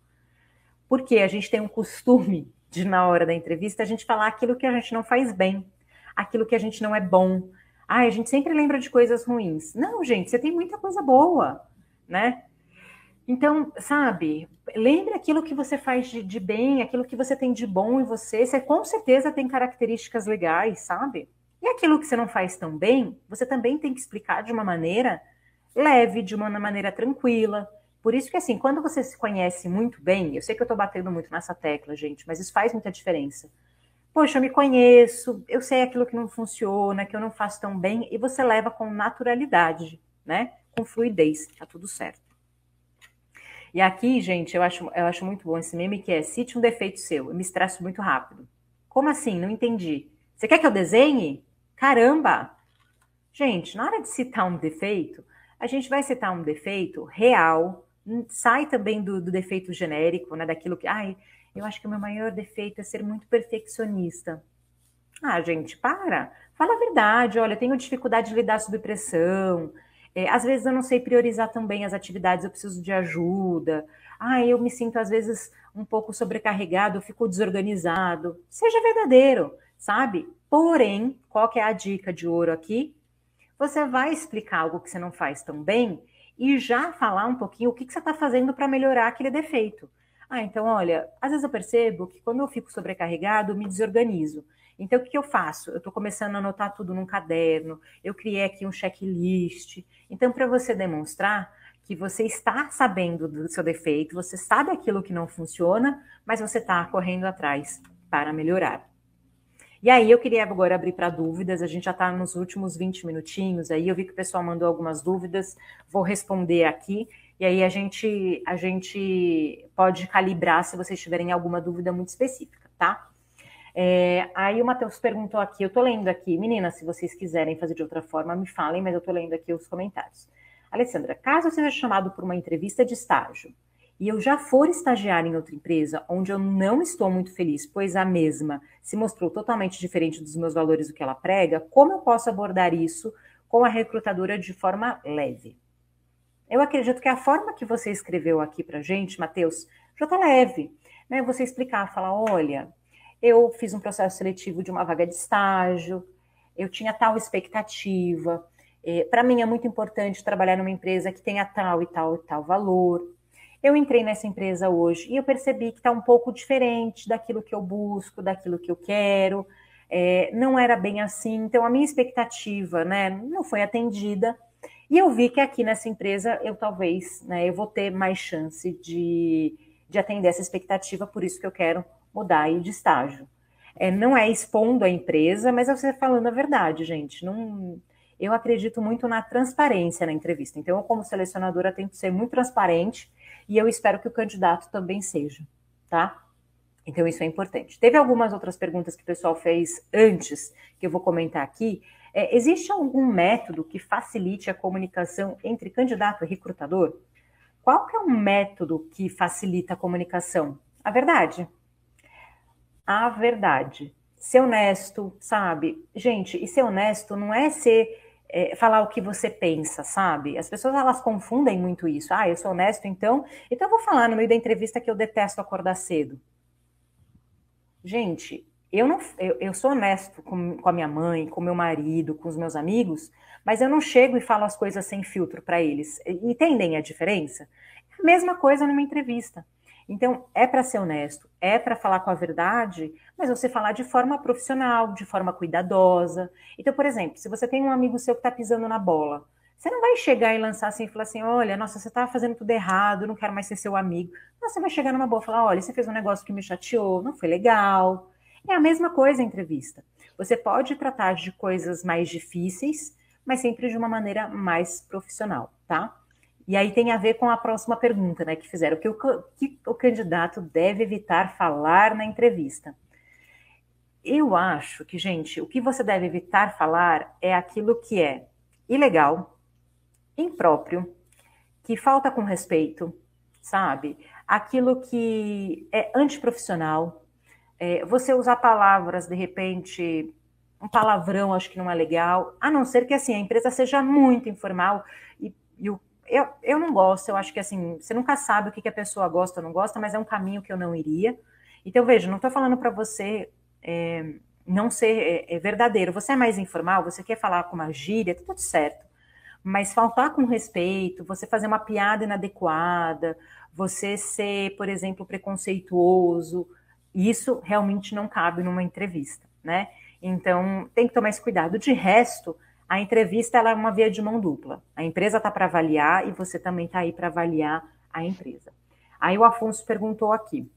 Porque a gente tem um costume de, na hora da entrevista, a gente falar aquilo que a gente não faz bem, aquilo que a gente não é bom. Ah, a gente sempre lembra de coisas ruins. Não, gente, você tem muita coisa boa, né? Então, sabe, lembre aquilo que você faz de, de, bem, aquilo que você tem de bom em você. Você com certeza tem características legais, sabe? E aquilo que você não faz tão bem, você também tem que explicar de uma maneira leve, de uma maneira tranquila. Por isso que, assim, quando você se conhece muito bem, eu sei que eu estou batendo muito nessa tecla, gente, mas isso faz muita diferença. Poxa, eu me conheço, eu sei aquilo que não funciona, que eu não faço tão bem, e você leva com naturalidade, né? Com fluidez, tá tudo certo. E aqui, gente, eu acho, eu acho muito bom esse meme que é cite um defeito seu. Eu me estresso muito rápido. Como assim? Não entendi. Você quer que eu desenhe? Caramba! Gente, na hora de citar um defeito, a gente vai citar um defeito real, sai também do, do defeito genérico, né? Daquilo que, ai, eu acho que o meu maior defeito é ser muito perfeccionista. Ah, gente, para. Fala a verdade. Olha, eu tenho dificuldade de lidar sob pressão. É, às vezes eu não sei priorizar também as atividades, eu preciso de ajuda. Ah, eu me sinto às vezes um pouco sobrecarregado, eu fico desorganizado. Seja verdadeiro, sabe? Porém, qual que é a dica de ouro aqui? Você vai explicar algo que você não faz tão bem e já falar um pouquinho o que, que você está fazendo para melhorar aquele defeito. Ah, então, olha, às vezes eu percebo que quando eu fico sobrecarregado, eu me desorganizo. Então, o que eu faço? Eu estou começando a anotar tudo num caderno, eu criei aqui um checklist. Então, para você demonstrar que você está sabendo do seu defeito, você sabe aquilo que não funciona, mas você está correndo atrás para melhorar. E aí, eu queria agora abrir para dúvidas, a gente já está nos últimos 20 minutinhos, aí eu vi que o pessoal mandou algumas dúvidas, vou responder aqui. E aí a gente, a gente pode calibrar se vocês tiverem alguma dúvida muito específica, tá? É, aí o Matheus perguntou aqui, eu tô lendo aqui, meninas, se vocês quiserem fazer de outra forma, me falem, mas eu tô lendo aqui os comentários. Alessandra, caso seja chamado por uma entrevista de estágio e eu já for estagiar em outra empresa onde eu não estou muito feliz, pois a mesma se mostrou totalmente diferente dos meus valores do que ela prega, como eu posso abordar isso com a recrutadora de forma leve? Eu acredito que a forma que você escreveu aqui para gente, Matheus, já está leve. Né? Você explicar, falar, olha, eu fiz um processo seletivo de uma vaga de estágio, eu tinha tal expectativa. É, para mim é muito importante trabalhar numa empresa que tenha tal e tal e tal valor. Eu entrei nessa empresa hoje e eu percebi que está um pouco diferente daquilo que eu busco, daquilo que eu quero. É, não era bem assim, então a minha expectativa, né, não foi atendida. E eu vi que aqui nessa empresa eu talvez, né, eu vou ter mais chance de, de atender essa expectativa, por isso que eu quero mudar de estágio. É, não é expondo a empresa, mas é você falando a verdade, gente. Não, eu acredito muito na transparência na entrevista. Então, eu, como selecionadora, tenho que ser muito transparente e eu espero que o candidato também seja, tá? Então, isso é importante. Teve algumas outras perguntas que o pessoal fez antes, que eu vou comentar aqui. É, existe algum método que facilite a comunicação entre candidato e recrutador? Qual que é o método que facilita a comunicação? A verdade. A verdade. Ser honesto, sabe? Gente, e ser honesto não é ser é, falar o que você pensa, sabe? As pessoas elas confundem muito isso. Ah, eu sou honesto, então, então eu vou falar no meio da entrevista que eu detesto acordar cedo. Gente, eu não eu, eu sou honesto com, com a minha mãe, com meu marido, com os meus amigos, mas eu não chego e falo as coisas sem filtro para eles. Entendem a diferença? É a mesma coisa numa entrevista. Então, é para ser honesto, é para falar com a verdade, mas você falar de forma profissional, de forma cuidadosa. Então, por exemplo, se você tem um amigo seu que está pisando na bola, você não vai chegar e lançar assim e falar assim: olha, nossa, você está fazendo tudo errado, não quero mais ser seu amigo. Não, você vai chegar numa boa e falar: olha, você fez um negócio que me chateou, não foi legal, é a mesma coisa a entrevista. Você pode tratar de coisas mais difíceis, mas sempre de uma maneira mais profissional, tá? E aí tem a ver com a próxima pergunta, né, que fizeram, que o, que o candidato deve evitar falar na entrevista. Eu acho que, gente, o que você deve evitar falar é aquilo que é ilegal, impróprio, que falta com respeito, sabe? Aquilo que é antiprofissional, é, você usar palavras, de repente, um palavrão, acho que não é legal, a não ser que assim a empresa seja muito informal e, e o, eu, eu não gosto, eu acho que assim, você nunca sabe o que, que a pessoa gosta ou não gosta, mas é um caminho que eu não iria. Então, veja, não estou falando para você é, não ser é, é, verdadeiro. Você é mais informal, você quer falar com uma gíria, tá tudo certo. Mas faltar com respeito, você fazer uma piada inadequada, você ser, por exemplo, preconceituoso, isso realmente não cabe numa entrevista, né? Então, tem que tomar esse cuidado. De resto, a entrevista é uma via de mão dupla. A empresa está para avaliar e você também está aí para avaliar a empresa. Aí o Afonso perguntou aqui: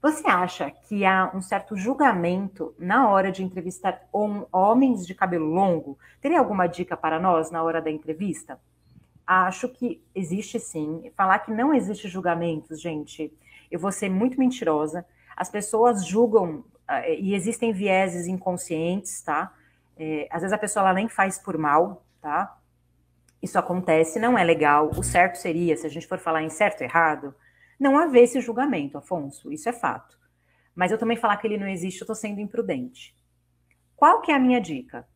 você acha que há um certo julgamento na hora de entrevistar homens de cabelo longo? Teria alguma dica para nós na hora da entrevista? Acho que existe sim. Falar que não existe julgamentos, gente, eu vou ser muito mentirosa as pessoas julgam uh, e existem vieses inconscientes, tá? É, às vezes a pessoa ela nem faz por mal, tá? Isso acontece, não é legal. O certo seria, se a gente for falar em certo e errado, não haver esse julgamento, Afonso, isso é fato. Mas eu também falar que ele não existe, eu estou sendo imprudente. Qual que é a minha dica?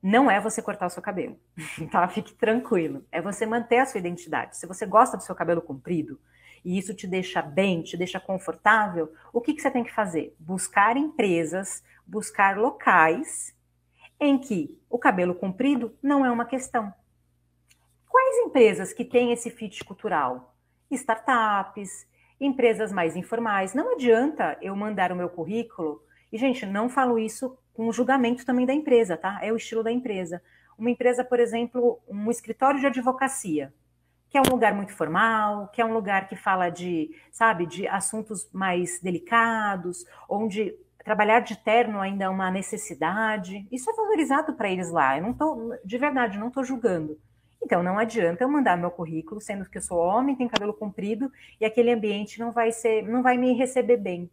Não é você cortar o seu cabelo, <laughs> tá? Fique tranquilo. É você manter a sua identidade. Se você gosta do seu cabelo comprido, e isso te deixa bem, te deixa confortável, o que, que você tem que fazer? Buscar empresas, buscar locais em que o cabelo comprido não é uma questão. Quais empresas que têm esse fit cultural? Startups, empresas mais informais. Não adianta eu mandar o meu currículo, e, gente, não falo isso com julgamento também da empresa, tá? É o estilo da empresa. Uma empresa, por exemplo, um escritório de advocacia que é um lugar muito formal, que é um lugar que fala de, sabe, de assuntos mais delicados, onde trabalhar de terno ainda é uma necessidade. Isso é valorizado para eles lá. Eu não tô, de verdade, não estou julgando. Então, não adianta eu mandar meu currículo, sendo que eu sou homem, tenho cabelo comprido, e aquele ambiente não vai ser, não vai me receber bem.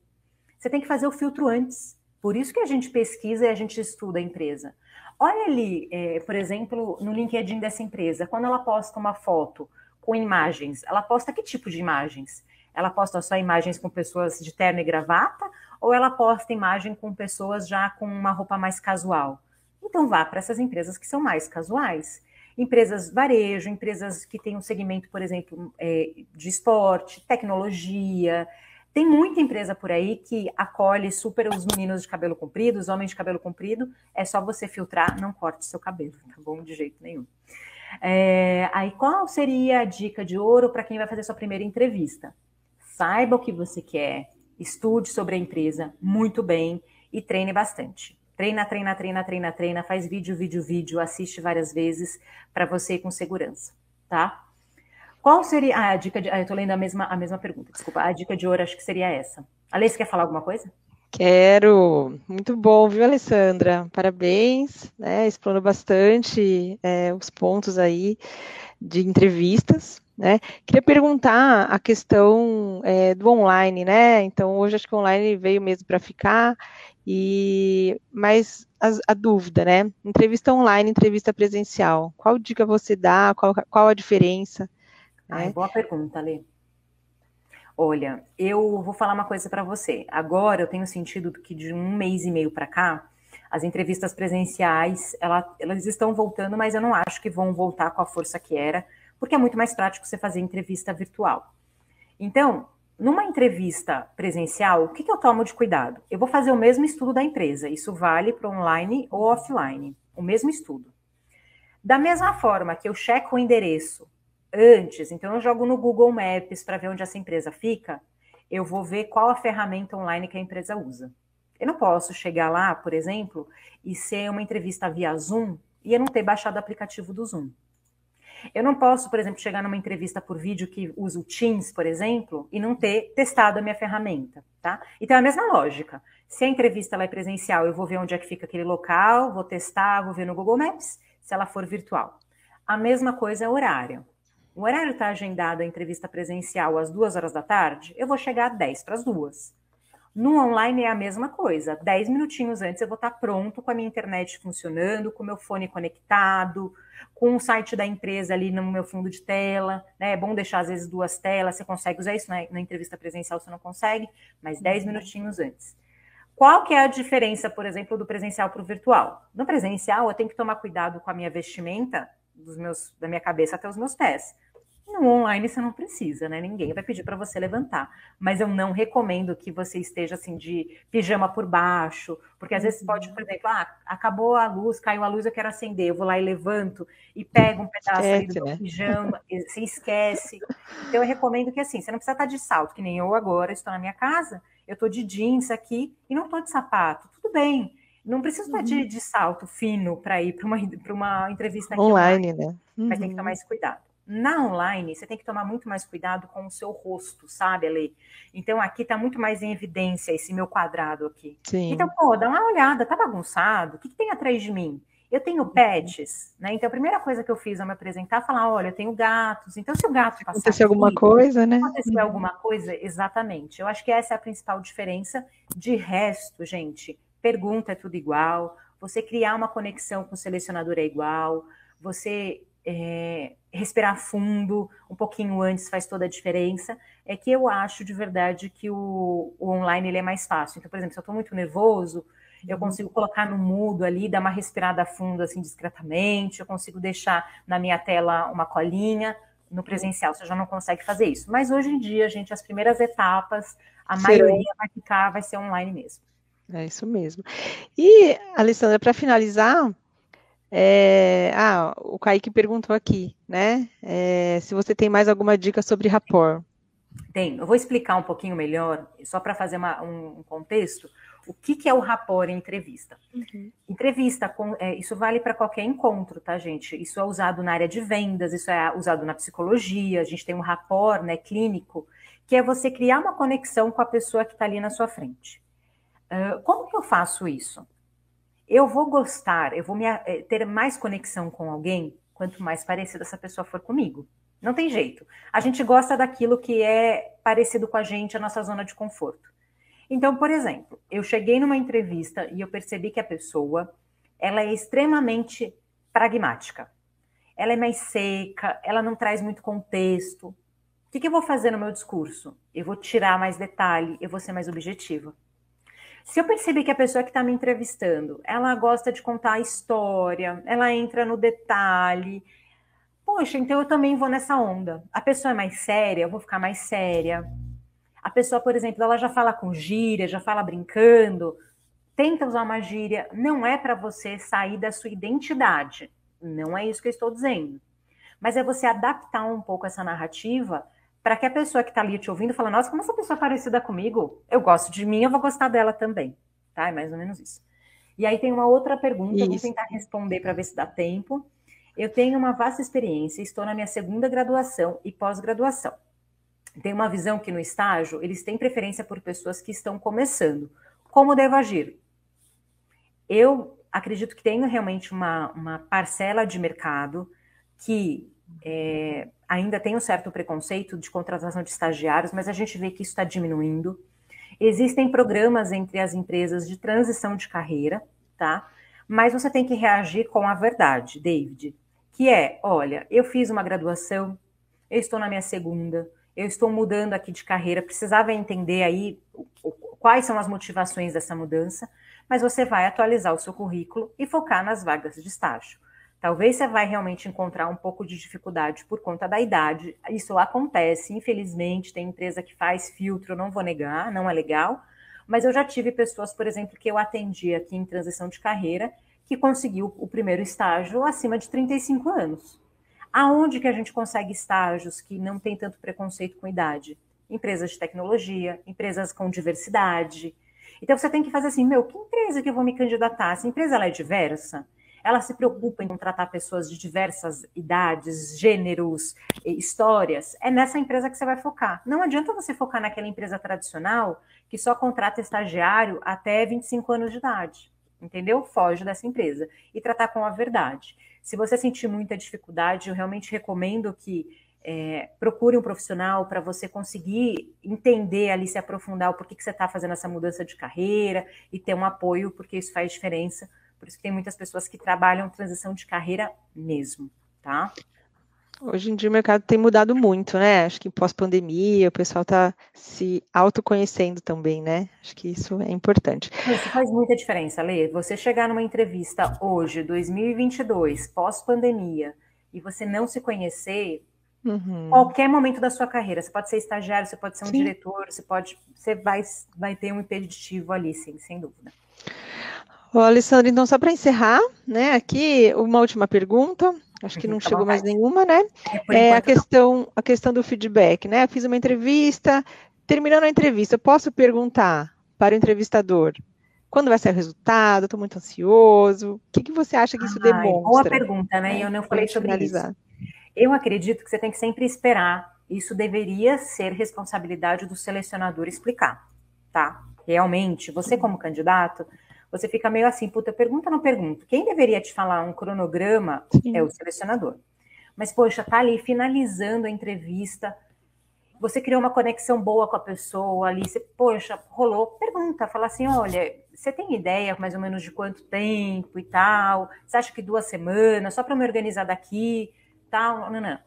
Você tem que fazer o filtro antes. Por isso que a gente pesquisa e a gente estuda a empresa. Olha ali, é, por exemplo, no LinkedIn dessa empresa, quando ela posta uma foto com imagens, ela posta que tipo de imagens? Ela posta só imagens com pessoas de terno e gravata ou ela posta imagem com pessoas já com uma roupa mais casual? Então vá para essas empresas que são mais casuais. Empresas varejo, empresas que têm um segmento, por exemplo, é, de esporte, tecnologia. Tem muita empresa por aí que acolhe super os meninos de cabelo comprido, os homens de cabelo comprido. É só você filtrar, não corte seu cabelo, tá bom? De jeito nenhum. É, aí, qual seria a dica de ouro para quem vai fazer sua primeira entrevista? Saiba o que você quer, estude sobre a empresa muito bem e treine bastante. Treina, treina, treina, treina, treina, faz vídeo, vídeo, vídeo, assiste várias vezes para você ir com segurança, tá? Qual seria ah, a dica de. Ah, eu tô lendo a mesma, a mesma pergunta, desculpa. A dica de ouro acho que seria essa. Alice, quer falar alguma coisa? Quero. Muito bom, viu, Alessandra? Parabéns, né? Explorou bastante é, os pontos aí de entrevistas. Né? Queria perguntar a questão é, do online, né? Então, hoje acho que o online veio mesmo para ficar, e mas a, a, dúvida, né? Entrevista online, entrevista presencial. Qual dica você dá? Qual, qual a diferença? Ai, né? Boa pergunta, Lê. Olha, eu vou falar uma coisa para você. Agora eu tenho sentido que de um mês e meio para cá, as entrevistas presenciais ela, elas estão voltando, mas eu não acho que vão voltar com a força que era porque é muito mais prático você fazer entrevista virtual. Então, numa entrevista presencial, o que, que eu tomo de cuidado? Eu vou fazer o mesmo estudo da empresa, isso vale para online ou offline, o mesmo estudo. Da mesma forma que eu checo o endereço antes, então eu jogo no Google Maps para ver onde essa empresa fica, eu vou ver qual a ferramenta online que a empresa usa. Eu não posso chegar lá, por exemplo, e ser uma entrevista via Zoom e eu não ter baixado o aplicativo do Zoom. Eu não posso, por exemplo, chegar numa entrevista por vídeo que usa o Teams, por exemplo, e não ter testado a minha ferramenta, tá? Então é a mesma lógica. Se a entrevista ela é presencial, eu vou ver onde é que fica aquele local, vou testar, vou ver no Google Maps, se ela for virtual. A mesma coisa é o horário. O horário está agendado a entrevista presencial às duas horas da tarde, eu vou chegar às 10 para as duas. No online é a mesma coisa. Dez minutinhos antes eu vou estar pronto com a minha internet funcionando, com o meu fone conectado, com o site da empresa ali no meu fundo de tela. Né? É bom deixar, às vezes, duas telas. Você consegue usar isso né? na entrevista presencial, você não consegue, mas dez uhum. minutinhos antes. Qual que é a diferença, por exemplo, do presencial para o virtual? No presencial, eu tenho que tomar cuidado com a minha vestimenta, dos meus, da minha cabeça até os meus pés. No online você não precisa, né? Ninguém vai pedir para você levantar. Mas eu não recomendo que você esteja assim de pijama por baixo, porque às vezes pode, por exemplo, ah, acabou a luz, caiu a luz, eu quero acender, eu vou lá e levanto e pego um pedaço esquece, do né? pijama, <laughs> se esquece. Então eu recomendo que assim, você não precisa estar de salto, que nem eu agora estou na minha casa, eu estou de jeans aqui e não estou de sapato. Tudo bem. Não precisa estar de, uhum. de salto fino para ir para uma, uma entrevista online, online, né? Uhum. Mas tem que tomar esse cuidado. Na online, você tem que tomar muito mais cuidado com o seu rosto, sabe, Ale? Então, aqui tá muito mais em evidência esse meu quadrado aqui. Sim. Então, pô, dá uma olhada, tá bagunçado? O que, que tem atrás de mim? Eu tenho pets, né? Então, a primeira coisa que eu fiz ao me apresentar falar: olha, eu tenho gatos. Então, se o gato passar. Acontecer alguma coisa, né? Acontecer alguma coisa, exatamente. Eu acho que essa é a principal diferença. De resto, gente, pergunta é tudo igual. Você criar uma conexão com o selecionador é igual. Você é, respirar fundo um pouquinho antes faz toda a diferença. É que eu acho de verdade que o, o online ele é mais fácil. Então, por exemplo, se eu estou muito nervoso, eu uhum. consigo colocar no mudo ali, dar uma respirada fundo assim discretamente, eu consigo deixar na minha tela uma colinha. No presencial você já não consegue fazer isso. Mas hoje em dia, gente, as primeiras etapas, a Sim. maioria vai ficar, vai ser online mesmo. É isso mesmo. E, Alessandra, para finalizar, é, ah, o Kaique perguntou aqui, né? É, se você tem mais alguma dica sobre rapport. Tem. Eu vou explicar um pouquinho melhor, só para fazer uma, um, contexto, o que, que é o rapport em entrevista. Uhum. Entrevista, com, é, isso vale para qualquer encontro, tá, gente? Isso é usado na área de vendas, isso é usado na psicologia, a gente tem um rapport né, clínico, que é você criar uma conexão com a pessoa que está ali na sua frente. Uh, como que eu faço isso? Eu vou gostar, eu vou me, eh, ter mais conexão com alguém quanto mais parecida essa pessoa for comigo. Não tem jeito. A gente gosta daquilo que é parecido com a gente, a nossa zona de conforto. Então, por exemplo, eu cheguei numa entrevista e eu percebi que a pessoa ela é extremamente pragmática. Ela é mais seca, ela não traz muito contexto. O que, que eu vou fazer no meu discurso? Eu vou tirar mais detalhe, eu vou ser mais objetiva. Se eu perceber que a pessoa que está me entrevistando, ela gosta de contar a história, ela entra no detalhe, poxa, então eu também vou nessa onda. A pessoa é mais séria, eu vou ficar mais séria. A pessoa, por exemplo, ela já fala com gíria, já fala brincando, tenta usar uma gíria, não é para você sair da sua identidade. Não é isso que eu estou dizendo. Mas é você adaptar um pouco essa narrativa para que a pessoa que está ali te ouvindo fale, nossa, como essa pessoa é parecida comigo? Eu gosto de mim, eu vou gostar dela também. Tá? É mais ou menos isso. E aí tem uma outra pergunta, isso. vou tentar responder para ver se dá tempo. Eu tenho uma vasta experiência, estou na minha segunda graduação e pós-graduação. Tenho uma visão que no estágio eles têm preferência por pessoas que estão começando. Como devo agir? Eu acredito que tenho realmente uma, uma parcela de mercado que é, ainda tem um certo preconceito de contratação de estagiários, mas a gente vê que isso está diminuindo. Existem programas entre as empresas de transição de carreira, tá? Mas você tem que reagir com a verdade, David, que é, olha, eu fiz uma graduação, eu estou na minha segunda, eu estou mudando aqui de carreira, precisava entender aí quais são as motivações dessa mudança, mas você vai atualizar o seu currículo e focar nas vagas de estágio. Talvez você vai realmente encontrar um pouco de dificuldade por conta da idade. Isso acontece, infelizmente, tem empresa que faz filtro, não vou negar, não é legal. Mas eu já tive pessoas, por exemplo, que eu atendi aqui em transição de carreira, que conseguiu o primeiro estágio acima de 35 anos. Aonde que a gente consegue estágios que não tem tanto preconceito com idade? Empresas de tecnologia, empresas com diversidade. Então você tem que fazer assim, meu, que empresa que eu vou me candidatar? Essa empresa ela é diversa? Ela se preocupa em contratar pessoas de diversas idades, gêneros, histórias, é nessa empresa que você vai focar. Não adianta você focar naquela empresa tradicional que só contrata estagiário até 25 anos de idade. Entendeu? Foge dessa empresa. E tratar com a verdade. Se você sentir muita dificuldade, eu realmente recomendo que é, procure um profissional para você conseguir entender ali, se aprofundar o porquê que você está fazendo essa mudança de carreira e ter um apoio, porque isso faz diferença por isso que tem muitas pessoas que trabalham transição de carreira mesmo, tá? Hoje em dia o mercado tem mudado muito, né? Acho que pós-pandemia o pessoal está se autoconhecendo também, né? Acho que isso é importante. Isso faz muita diferença, Lê. Você chegar numa entrevista hoje, 2022, pós-pandemia, e você não se conhecer, Uhum. Qualquer momento da sua carreira, você pode ser estagiário, você pode ser um sim. diretor, você pode, você vai, vai ter um impeditivo ali, sim, sem dúvida. Ô, Alessandra, então, só para encerrar, né, aqui, uma última pergunta, acho que não chegou mais nenhuma, né? É, é a questão, a questão do feedback, né? Fiz uma entrevista, terminando a entrevista, eu posso perguntar para o entrevistador quando vai ser o resultado? Estou muito ansioso. O que, que você acha que isso demonstra? Boa pergunta, né? Eu não falei sobre finalizar. isso. Eu acredito que você tem que sempre esperar. Isso deveria ser responsabilidade do selecionador explicar, tá? Realmente, você como candidato, você fica meio assim, puta, pergunta não pergunto. Quem deveria te falar um cronograma Sim. é o selecionador. Mas, poxa, tá ali finalizando a entrevista, você criou uma conexão boa com a pessoa ali, você, poxa, rolou, pergunta, fala assim, olha, você tem ideia mais ou menos de quanto tempo e tal? Você acha que duas semanas, só para me organizar daqui, tal? Não, não.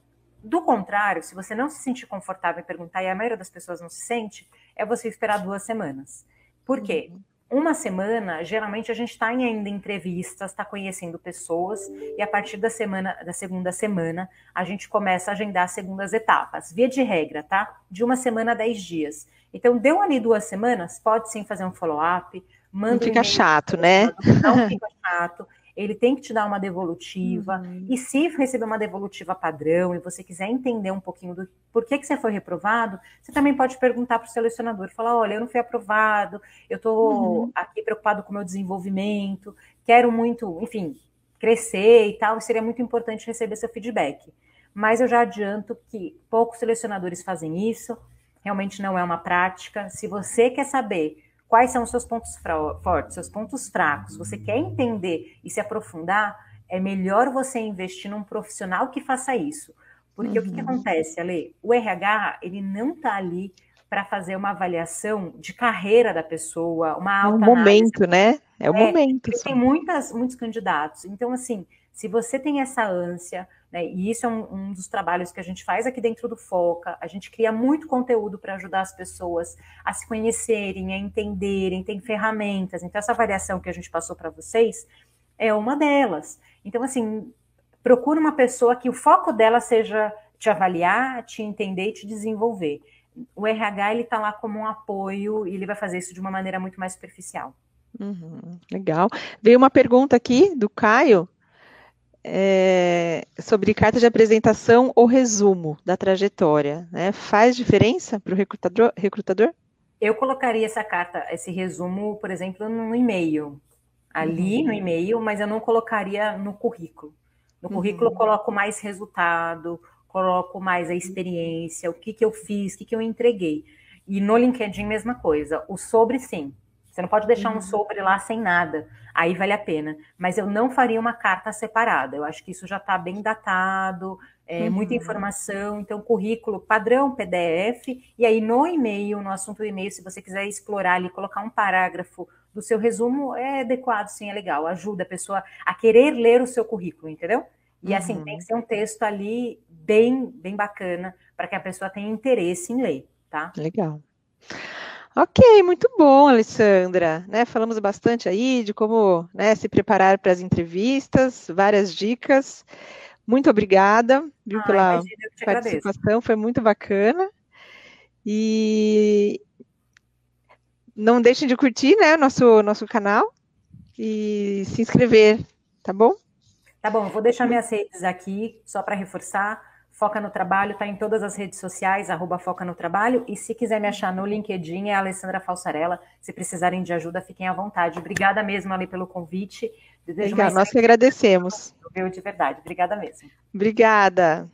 Do contrário, se você não se sentir confortável em perguntar, e a maioria das pessoas não se sente, é você esperar duas semanas. Por quê? Uhum uma semana, geralmente a gente está ainda em entrevistas, está conhecendo pessoas, e a partir da semana, da segunda semana, a gente começa a agendar as segundas etapas. Via de regra, tá? De uma semana a dez dias. Então, deu ali duas semanas, pode sim fazer um follow-up, manda. Não fica um chato, né? Não fica chato ele tem que te dar uma devolutiva. Uhum. E se receber uma devolutiva padrão e você quiser entender um pouquinho do por que, que você foi reprovado, você também pode perguntar para o selecionador, falar, olha, eu não fui aprovado, eu estou uhum. aqui preocupado com o meu desenvolvimento, quero muito, enfim, crescer e tal, e seria muito importante receber seu feedback. Mas eu já adianto que poucos selecionadores fazem isso, realmente não é uma prática. Se você quer saber quais são os seus pontos fortes, seus pontos fracos, você quer entender e se aprofundar, é melhor você investir num profissional que faça isso. Porque uhum. o que, que uhum. acontece, Ale? O RH, ele não está ali para fazer uma avaliação de carreira da pessoa, uma alta. É um momento, né? É o é, momento. Tem muitas, muitos candidatos. Então, assim, se você tem essa ânsia, né, e isso é um, um, dos trabalhos que a gente faz aqui dentro do Foca, a gente cria muito conteúdo para ajudar as pessoas a se conhecerem, a entenderem, tem ferramentas. Então, essa avaliação que a gente passou para vocês é uma delas. Então, assim, procura uma pessoa que o foco dela seja te avaliar, te entender e te desenvolver. O RH ele está lá como um apoio e ele vai fazer isso de uma maneira muito mais superficial. Uhum, legal. Veio uma pergunta aqui do Caio é, sobre carta de apresentação ou resumo da trajetória. Né? Faz diferença para o recrutador, recrutador? Eu colocaria essa carta, esse resumo, por exemplo, no e-mail. Ali uhum. no e-mail, mas eu não colocaria no currículo. No uhum. currículo eu coloco mais resultado, coloco mais a experiência, o que, que eu fiz, o que, que eu entreguei. E no LinkedIn, mesma coisa. O sobre, sim. Você não pode deixar uhum. um sobre lá sem nada. Aí vale a pena. Mas eu não faria uma carta separada. Eu acho que isso já está bem datado, é, uhum. muita informação. Então, currículo padrão PDF. E aí, no e-mail, no assunto do e-mail, se você quiser explorar ali, colocar um parágrafo do seu resumo, é adequado, sim, é legal. Ajuda a pessoa a querer ler o seu currículo, entendeu? E assim, uhum. tem que ser um texto ali bem, bem bacana para que a pessoa tenha interesse em ler, tá? Legal. Ok, muito bom, Alessandra. Né, falamos bastante aí de como né, se preparar para as entrevistas, várias dicas. Muito obrigada viu, ah, pela participação, foi muito bacana. E não deixem de curtir né, nosso, nosso canal e se inscrever, tá bom? Tá bom, vou deixar minhas redes aqui, só para reforçar. Foca no Trabalho está em todas as redes sociais, arroba Foca no Trabalho. E se quiser me achar no LinkedIn, é a Alessandra Falsarella. Se precisarem de ajuda, fiquem à vontade. Obrigada mesmo ali pelo convite. Desejo Legal, nós que agradecemos. De verdade. Obrigada mesmo. Obrigada.